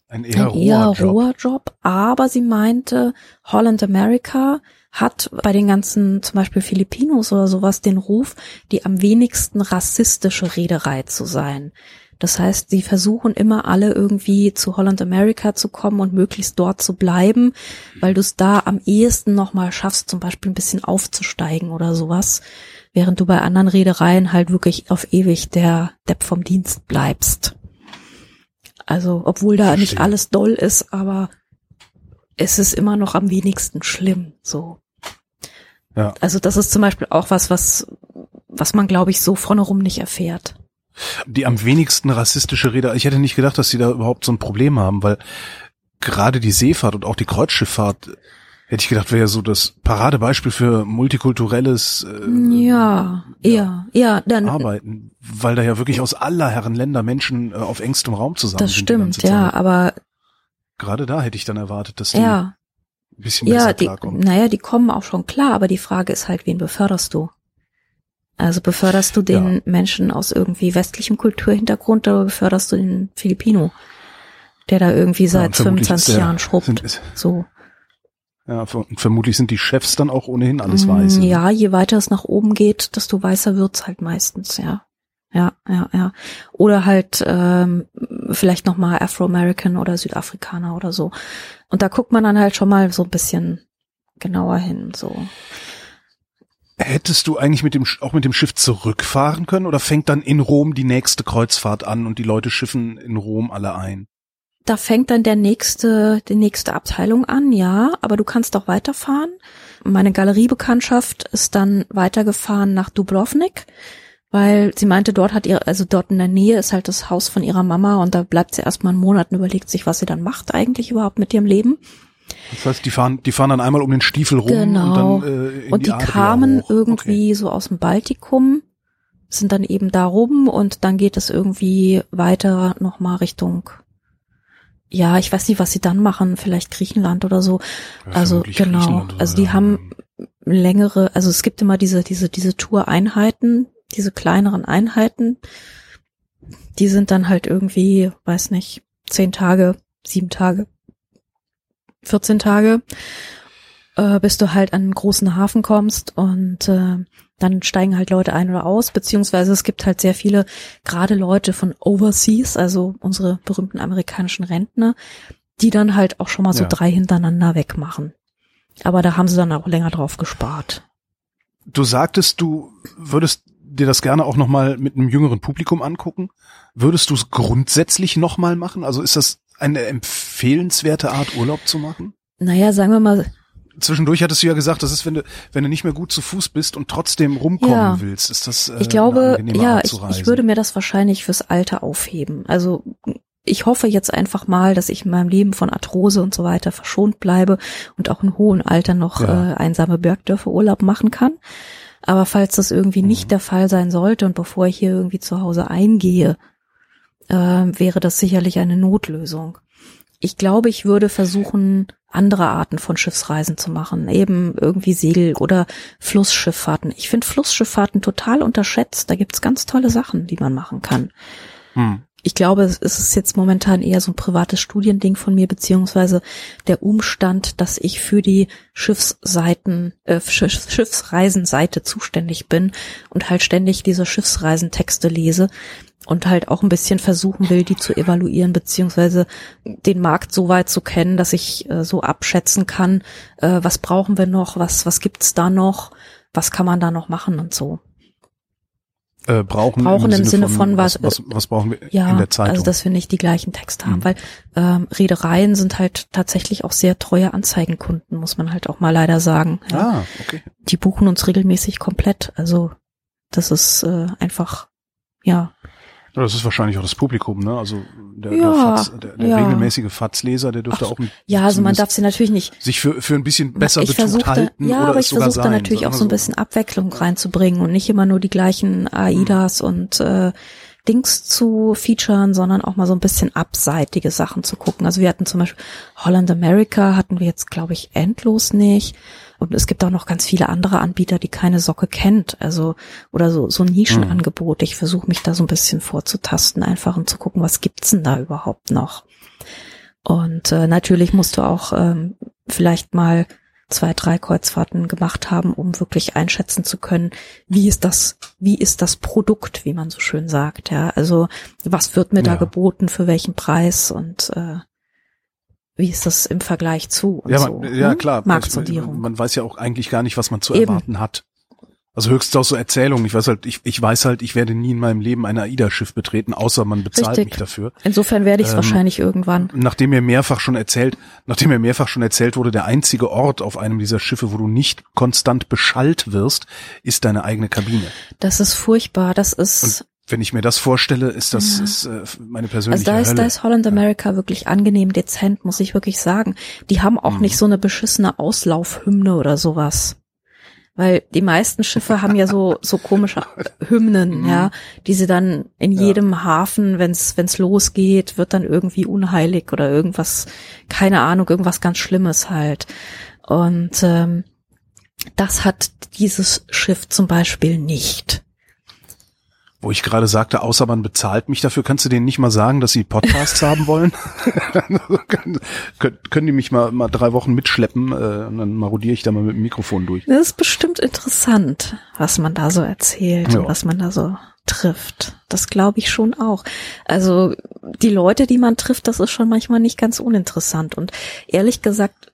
ein eher, ein eher roher, Job. roher Job. Aber sie meinte, Holland America hat bei den ganzen, zum Beispiel Filipinos oder sowas, den Ruf, die am wenigsten rassistische Reederei zu sein. Das heißt, sie versuchen immer alle irgendwie zu Holland America zu kommen und möglichst dort zu bleiben, weil du es da am ehesten nochmal schaffst, zum Beispiel ein bisschen aufzusteigen oder sowas, während du bei anderen Reedereien halt wirklich auf ewig der Depp vom Dienst bleibst. Also, obwohl da nicht alles doll ist, aber es ist immer noch am wenigsten schlimm, so. Ja. Also, das ist zum Beispiel auch was, was, was man, glaube ich, so vorne rum nicht erfährt die am wenigsten rassistische Rede. Ich hätte nicht gedacht, dass sie da überhaupt so ein Problem haben, weil gerade die Seefahrt und auch die Kreuzschifffahrt hätte ich gedacht, wäre ja so das Paradebeispiel für multikulturelles äh, ja, ja, ja, dann Arbeiten, weil da ja wirklich aus aller Herren Länder Menschen äh, auf engstem Raum zusammen das sind. Das stimmt, ja, aber gerade da hätte ich dann erwartet, dass die ja, ein bisschen besser ja, die, klarkommen. Naja, die kommen auch schon klar, aber die Frage ist halt, wen beförderst du? Also beförderst du den ja. Menschen aus irgendwie westlichem Kulturhintergrund oder beförderst du den Filipino, der da irgendwie seit ja, 25 Jahren schrubbt? Sind, so. Ja, vermutlich sind die Chefs dann auch ohnehin alles mm, Weiße. Ja, je weiter es nach oben geht, desto weißer wird's halt meistens, ja. Ja, ja, ja. Oder halt ähm, vielleicht nochmal Afro-American oder Südafrikaner oder so. Und da guckt man dann halt schon mal so ein bisschen genauer hin, so. Hättest du eigentlich mit dem, auch mit dem Schiff zurückfahren können oder fängt dann in Rom die nächste Kreuzfahrt an und die Leute schiffen in Rom alle ein? Da fängt dann der nächste, die nächste Abteilung an, ja, aber du kannst auch weiterfahren. Meine Galeriebekanntschaft ist dann weitergefahren nach Dubrovnik, weil sie meinte, dort hat ihr, also dort in der Nähe ist halt das Haus von ihrer Mama und da bleibt sie erstmal einen Monat und überlegt sich, was sie dann macht eigentlich überhaupt mit ihrem Leben. Das heißt, die fahren, die fahren dann einmal um den Stiefel rum genau. und dann äh, in und die, die kamen irgendwie okay. so aus dem Baltikum, sind dann eben da rum und dann geht es irgendwie weiter nochmal Richtung ja, ich weiß nicht, was sie dann machen, vielleicht Griechenland oder so. Ja, also genau, also die ja. haben längere, also es gibt immer diese diese diese Tour-Einheiten, diese kleineren Einheiten, die sind dann halt irgendwie, weiß nicht, zehn Tage, sieben Tage 14 Tage, äh, bis du halt an einen großen Hafen kommst und äh, dann steigen halt Leute ein oder aus, beziehungsweise es gibt halt sehr viele, gerade Leute von Overseas, also unsere berühmten amerikanischen Rentner, die dann halt auch schon mal so ja. drei hintereinander wegmachen. Aber da haben sie dann auch länger drauf gespart. Du sagtest, du würdest dir das gerne auch nochmal mit einem jüngeren Publikum angucken. Würdest du es grundsätzlich nochmal machen? Also ist das eine empfehlenswerte Art, Urlaub zu machen? Naja, sagen wir mal. Zwischendurch hattest du ja gesagt, das ist, wenn du, wenn du nicht mehr gut zu Fuß bist und trotzdem rumkommen ja. willst, ist das. Äh, ich glaube, ja, ich, ich würde mir das wahrscheinlich fürs Alter aufheben. Also ich hoffe jetzt einfach mal, dass ich in meinem Leben von Arthrose und so weiter verschont bleibe und auch in hohem Alter noch ja. äh, einsame Bergdörfer Urlaub machen kann. Aber falls das irgendwie mhm. nicht der Fall sein sollte und bevor ich hier irgendwie zu Hause eingehe, äh, wäre das sicherlich eine Notlösung. Ich glaube, ich würde versuchen, andere Arten von Schiffsreisen zu machen, eben irgendwie Segel- oder Flussschifffahrten. Ich finde Flussschifffahrten total unterschätzt. Da gibt's ganz tolle Sachen, die man machen kann. Hm ich glaube, es ist jetzt momentan eher so ein privates Studiending von mir, beziehungsweise der Umstand, dass ich für die Schiffsseiten, äh, Schiffs, Schiffsreisenseite zuständig bin und halt ständig diese Schiffsreisentexte lese und halt auch ein bisschen versuchen will, die zu evaluieren, beziehungsweise den Markt so weit zu kennen, dass ich äh, so abschätzen kann, äh, was brauchen wir noch, was, was gibt's da noch, was kann man da noch machen und so. Äh, brauchen, brauchen im, im Sinne, von, von was, was, was brauchen wir ja, in der Zeitung? Also dass wir nicht die gleichen Texte haben, mhm. weil ähm, Reedereien sind halt tatsächlich auch sehr treue Anzeigenkunden, muss man halt auch mal leider sagen. Ja. Ah, okay. Die buchen uns regelmäßig komplett. Also das ist äh, einfach, ja, ja, das ist wahrscheinlich auch das Publikum, ne? Also der, ja, der, Fatz, der, der ja. regelmäßige Fatzleser, der dürfte Ach, auch ja, also man darf sie natürlich nicht sich für für ein bisschen besser ich betont halten ja, oder aber ich versuche da natürlich auch so ein bisschen Abwechslung reinzubringen und nicht immer nur die gleichen AIDAs mhm. und äh, Dings zu featuren, sondern auch mal so ein bisschen abseitige Sachen zu gucken. Also wir hatten zum Beispiel Holland America hatten wir jetzt, glaube ich, endlos nicht. Und es gibt auch noch ganz viele andere Anbieter, die keine Socke kennt. Also, oder so, so Nischenangebot. Ich versuche mich da so ein bisschen vorzutasten, einfach um zu gucken, was gibt's denn da überhaupt noch. Und äh, natürlich musst du auch ähm, vielleicht mal zwei, drei Kreuzfahrten gemacht haben, um wirklich einschätzen zu können, wie ist das, wie ist das Produkt, wie man so schön sagt, ja. Also was wird mir ja. da geboten, für welchen Preis und äh, wie ist das im Vergleich zu? ja, man, so, ja hm? klar. Marktsondierung. Man, man weiß ja auch eigentlich gar nicht, was man zu Eben. erwarten hat. Also höchstens auch so Erzählungen. Ich weiß halt, ich, ich weiß halt, ich werde nie in meinem Leben ein AIDA-Schiff betreten, außer man bezahlt Richtig. mich dafür. Insofern werde ich es ähm, wahrscheinlich irgendwann. Nachdem mir mehrfach schon erzählt, nachdem mir mehrfach schon erzählt wurde, der einzige Ort auf einem dieser Schiffe, wo du nicht konstant beschallt wirst, ist deine eigene Kabine. Das ist furchtbar. Das ist. Und wenn ich mir das vorstelle, ist das ja. ist, äh, meine persönliche Also da ist, da ist Holland America ja. wirklich angenehm dezent, muss ich wirklich sagen. Die haben auch mhm. nicht so eine beschissene Auslaufhymne oder sowas. Weil die meisten Schiffe haben ja so so komische Hymnen, mhm. ja, die sie dann in ja. jedem Hafen, wenn's wenn's losgeht, wird dann irgendwie unheilig oder irgendwas, keine Ahnung, irgendwas ganz Schlimmes halt. Und ähm, das hat dieses Schiff zum Beispiel nicht. Wo ich gerade sagte, außer man bezahlt mich dafür, kannst du denen nicht mal sagen, dass sie Podcasts haben wollen? [laughs] können, können die mich mal, mal drei Wochen mitschleppen äh, und dann marodiere ich da mal mit dem Mikrofon durch. Das ist bestimmt interessant, was man da so erzählt ja. und was man da so trifft. Das glaube ich schon auch. Also die Leute, die man trifft, das ist schon manchmal nicht ganz uninteressant. Und ehrlich gesagt,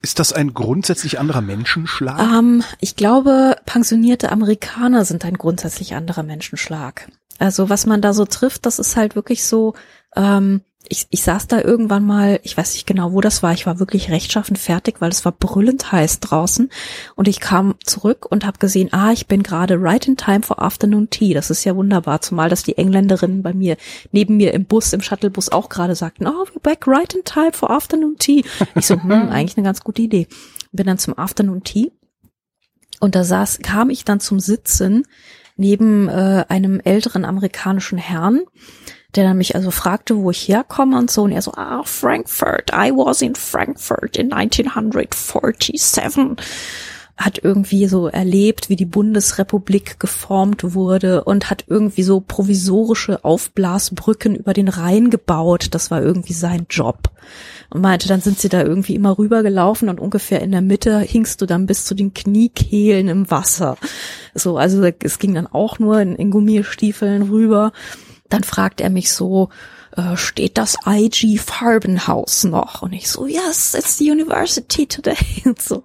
ist das ein grundsätzlich anderer Menschenschlag? Ähm, ich glaube, pensionierte Amerikaner sind ein grundsätzlich anderer Menschenschlag. Also was man da so trifft, das ist halt wirklich so, ähm, ich, ich saß da irgendwann mal, ich weiß nicht genau, wo das war, ich war wirklich rechtschaffen fertig, weil es war brüllend heiß draußen und ich kam zurück und habe gesehen, ah, ich bin gerade right in time for afternoon tea. Das ist ja wunderbar, zumal dass die Engländerinnen bei mir neben mir im Bus, im Shuttlebus auch gerade sagten, oh, we're back right in time for afternoon tea. Ich so, hm, [laughs] eigentlich eine ganz gute Idee. Bin dann zum afternoon tea und da saß, kam ich dann zum Sitzen neben äh, einem älteren amerikanischen Herrn, der dann mich also fragte, wo ich herkomme und so. Und er so, ah, Frankfurt, I was in Frankfurt in 1947 hat irgendwie so erlebt, wie die Bundesrepublik geformt wurde und hat irgendwie so provisorische Aufblasbrücken über den Rhein gebaut. Das war irgendwie sein Job. Und meinte, dann sind sie da irgendwie immer rübergelaufen und ungefähr in der Mitte hingst du dann bis zu den Kniekehlen im Wasser. So, also es ging dann auch nur in, in Gummistiefeln rüber. Dann fragt er mich so, äh, steht das IG Farbenhaus noch? Und ich so, yes, it's the university today. [laughs] Und so.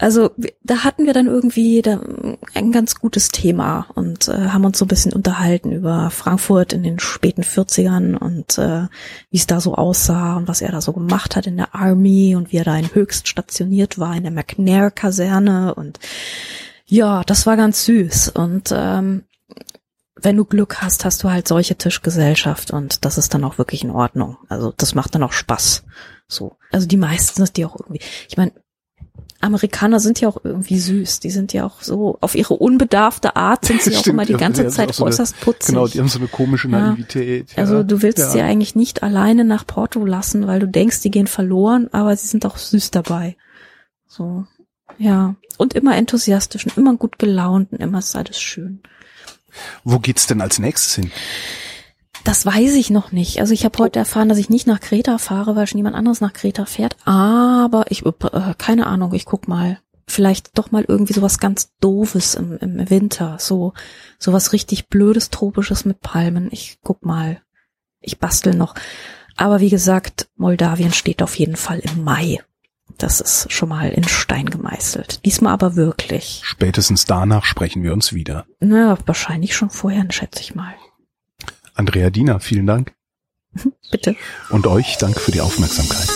Also da hatten wir dann irgendwie da ein ganz gutes Thema und äh, haben uns so ein bisschen unterhalten über Frankfurt in den späten 40ern und äh, wie es da so aussah und was er da so gemacht hat in der Army und wie er da in Höchst stationiert war in der McNair-Kaserne und ja, das war ganz süß und ähm, wenn du Glück hast, hast du halt solche Tischgesellschaft und das ist dann auch wirklich in Ordnung. Also das macht dann auch Spaß. So. Also die meisten sind die auch irgendwie. Ich meine, Amerikaner sind ja auch irgendwie süß. Die sind ja auch so, auf ihre unbedarfte Art sind sie [laughs] auch immer die ganze ja, Zeit so äußerst eine, putzig. Genau, die haben so eine komische Naivität. Ja. Also du willst ja. sie eigentlich nicht alleine nach Porto lassen, weil du denkst, die gehen verloren, aber sie sind auch süß dabei. So, ja. Und immer enthusiastisch und immer gut gelaunt und immer ist alles schön. Wo geht's denn als nächstes hin? Das weiß ich noch nicht. Also ich habe heute erfahren, dass ich nicht nach Kreta fahre, weil schon jemand anderes nach Kreta fährt. Aber ich, äh, keine Ahnung, ich guck mal. Vielleicht doch mal irgendwie sowas ganz Doofes im, im Winter. So, sowas richtig Blödes, Tropisches mit Palmen. Ich guck mal. Ich bastel noch. Aber wie gesagt, Moldawien steht auf jeden Fall im Mai. Das ist schon mal in Stein gemeißelt. Diesmal aber wirklich. Spätestens danach sprechen wir uns wieder. Na, wahrscheinlich schon vorher, schätze ich mal. Andrea Diener, vielen Dank. [laughs] Bitte. Und euch danke für die Aufmerksamkeit.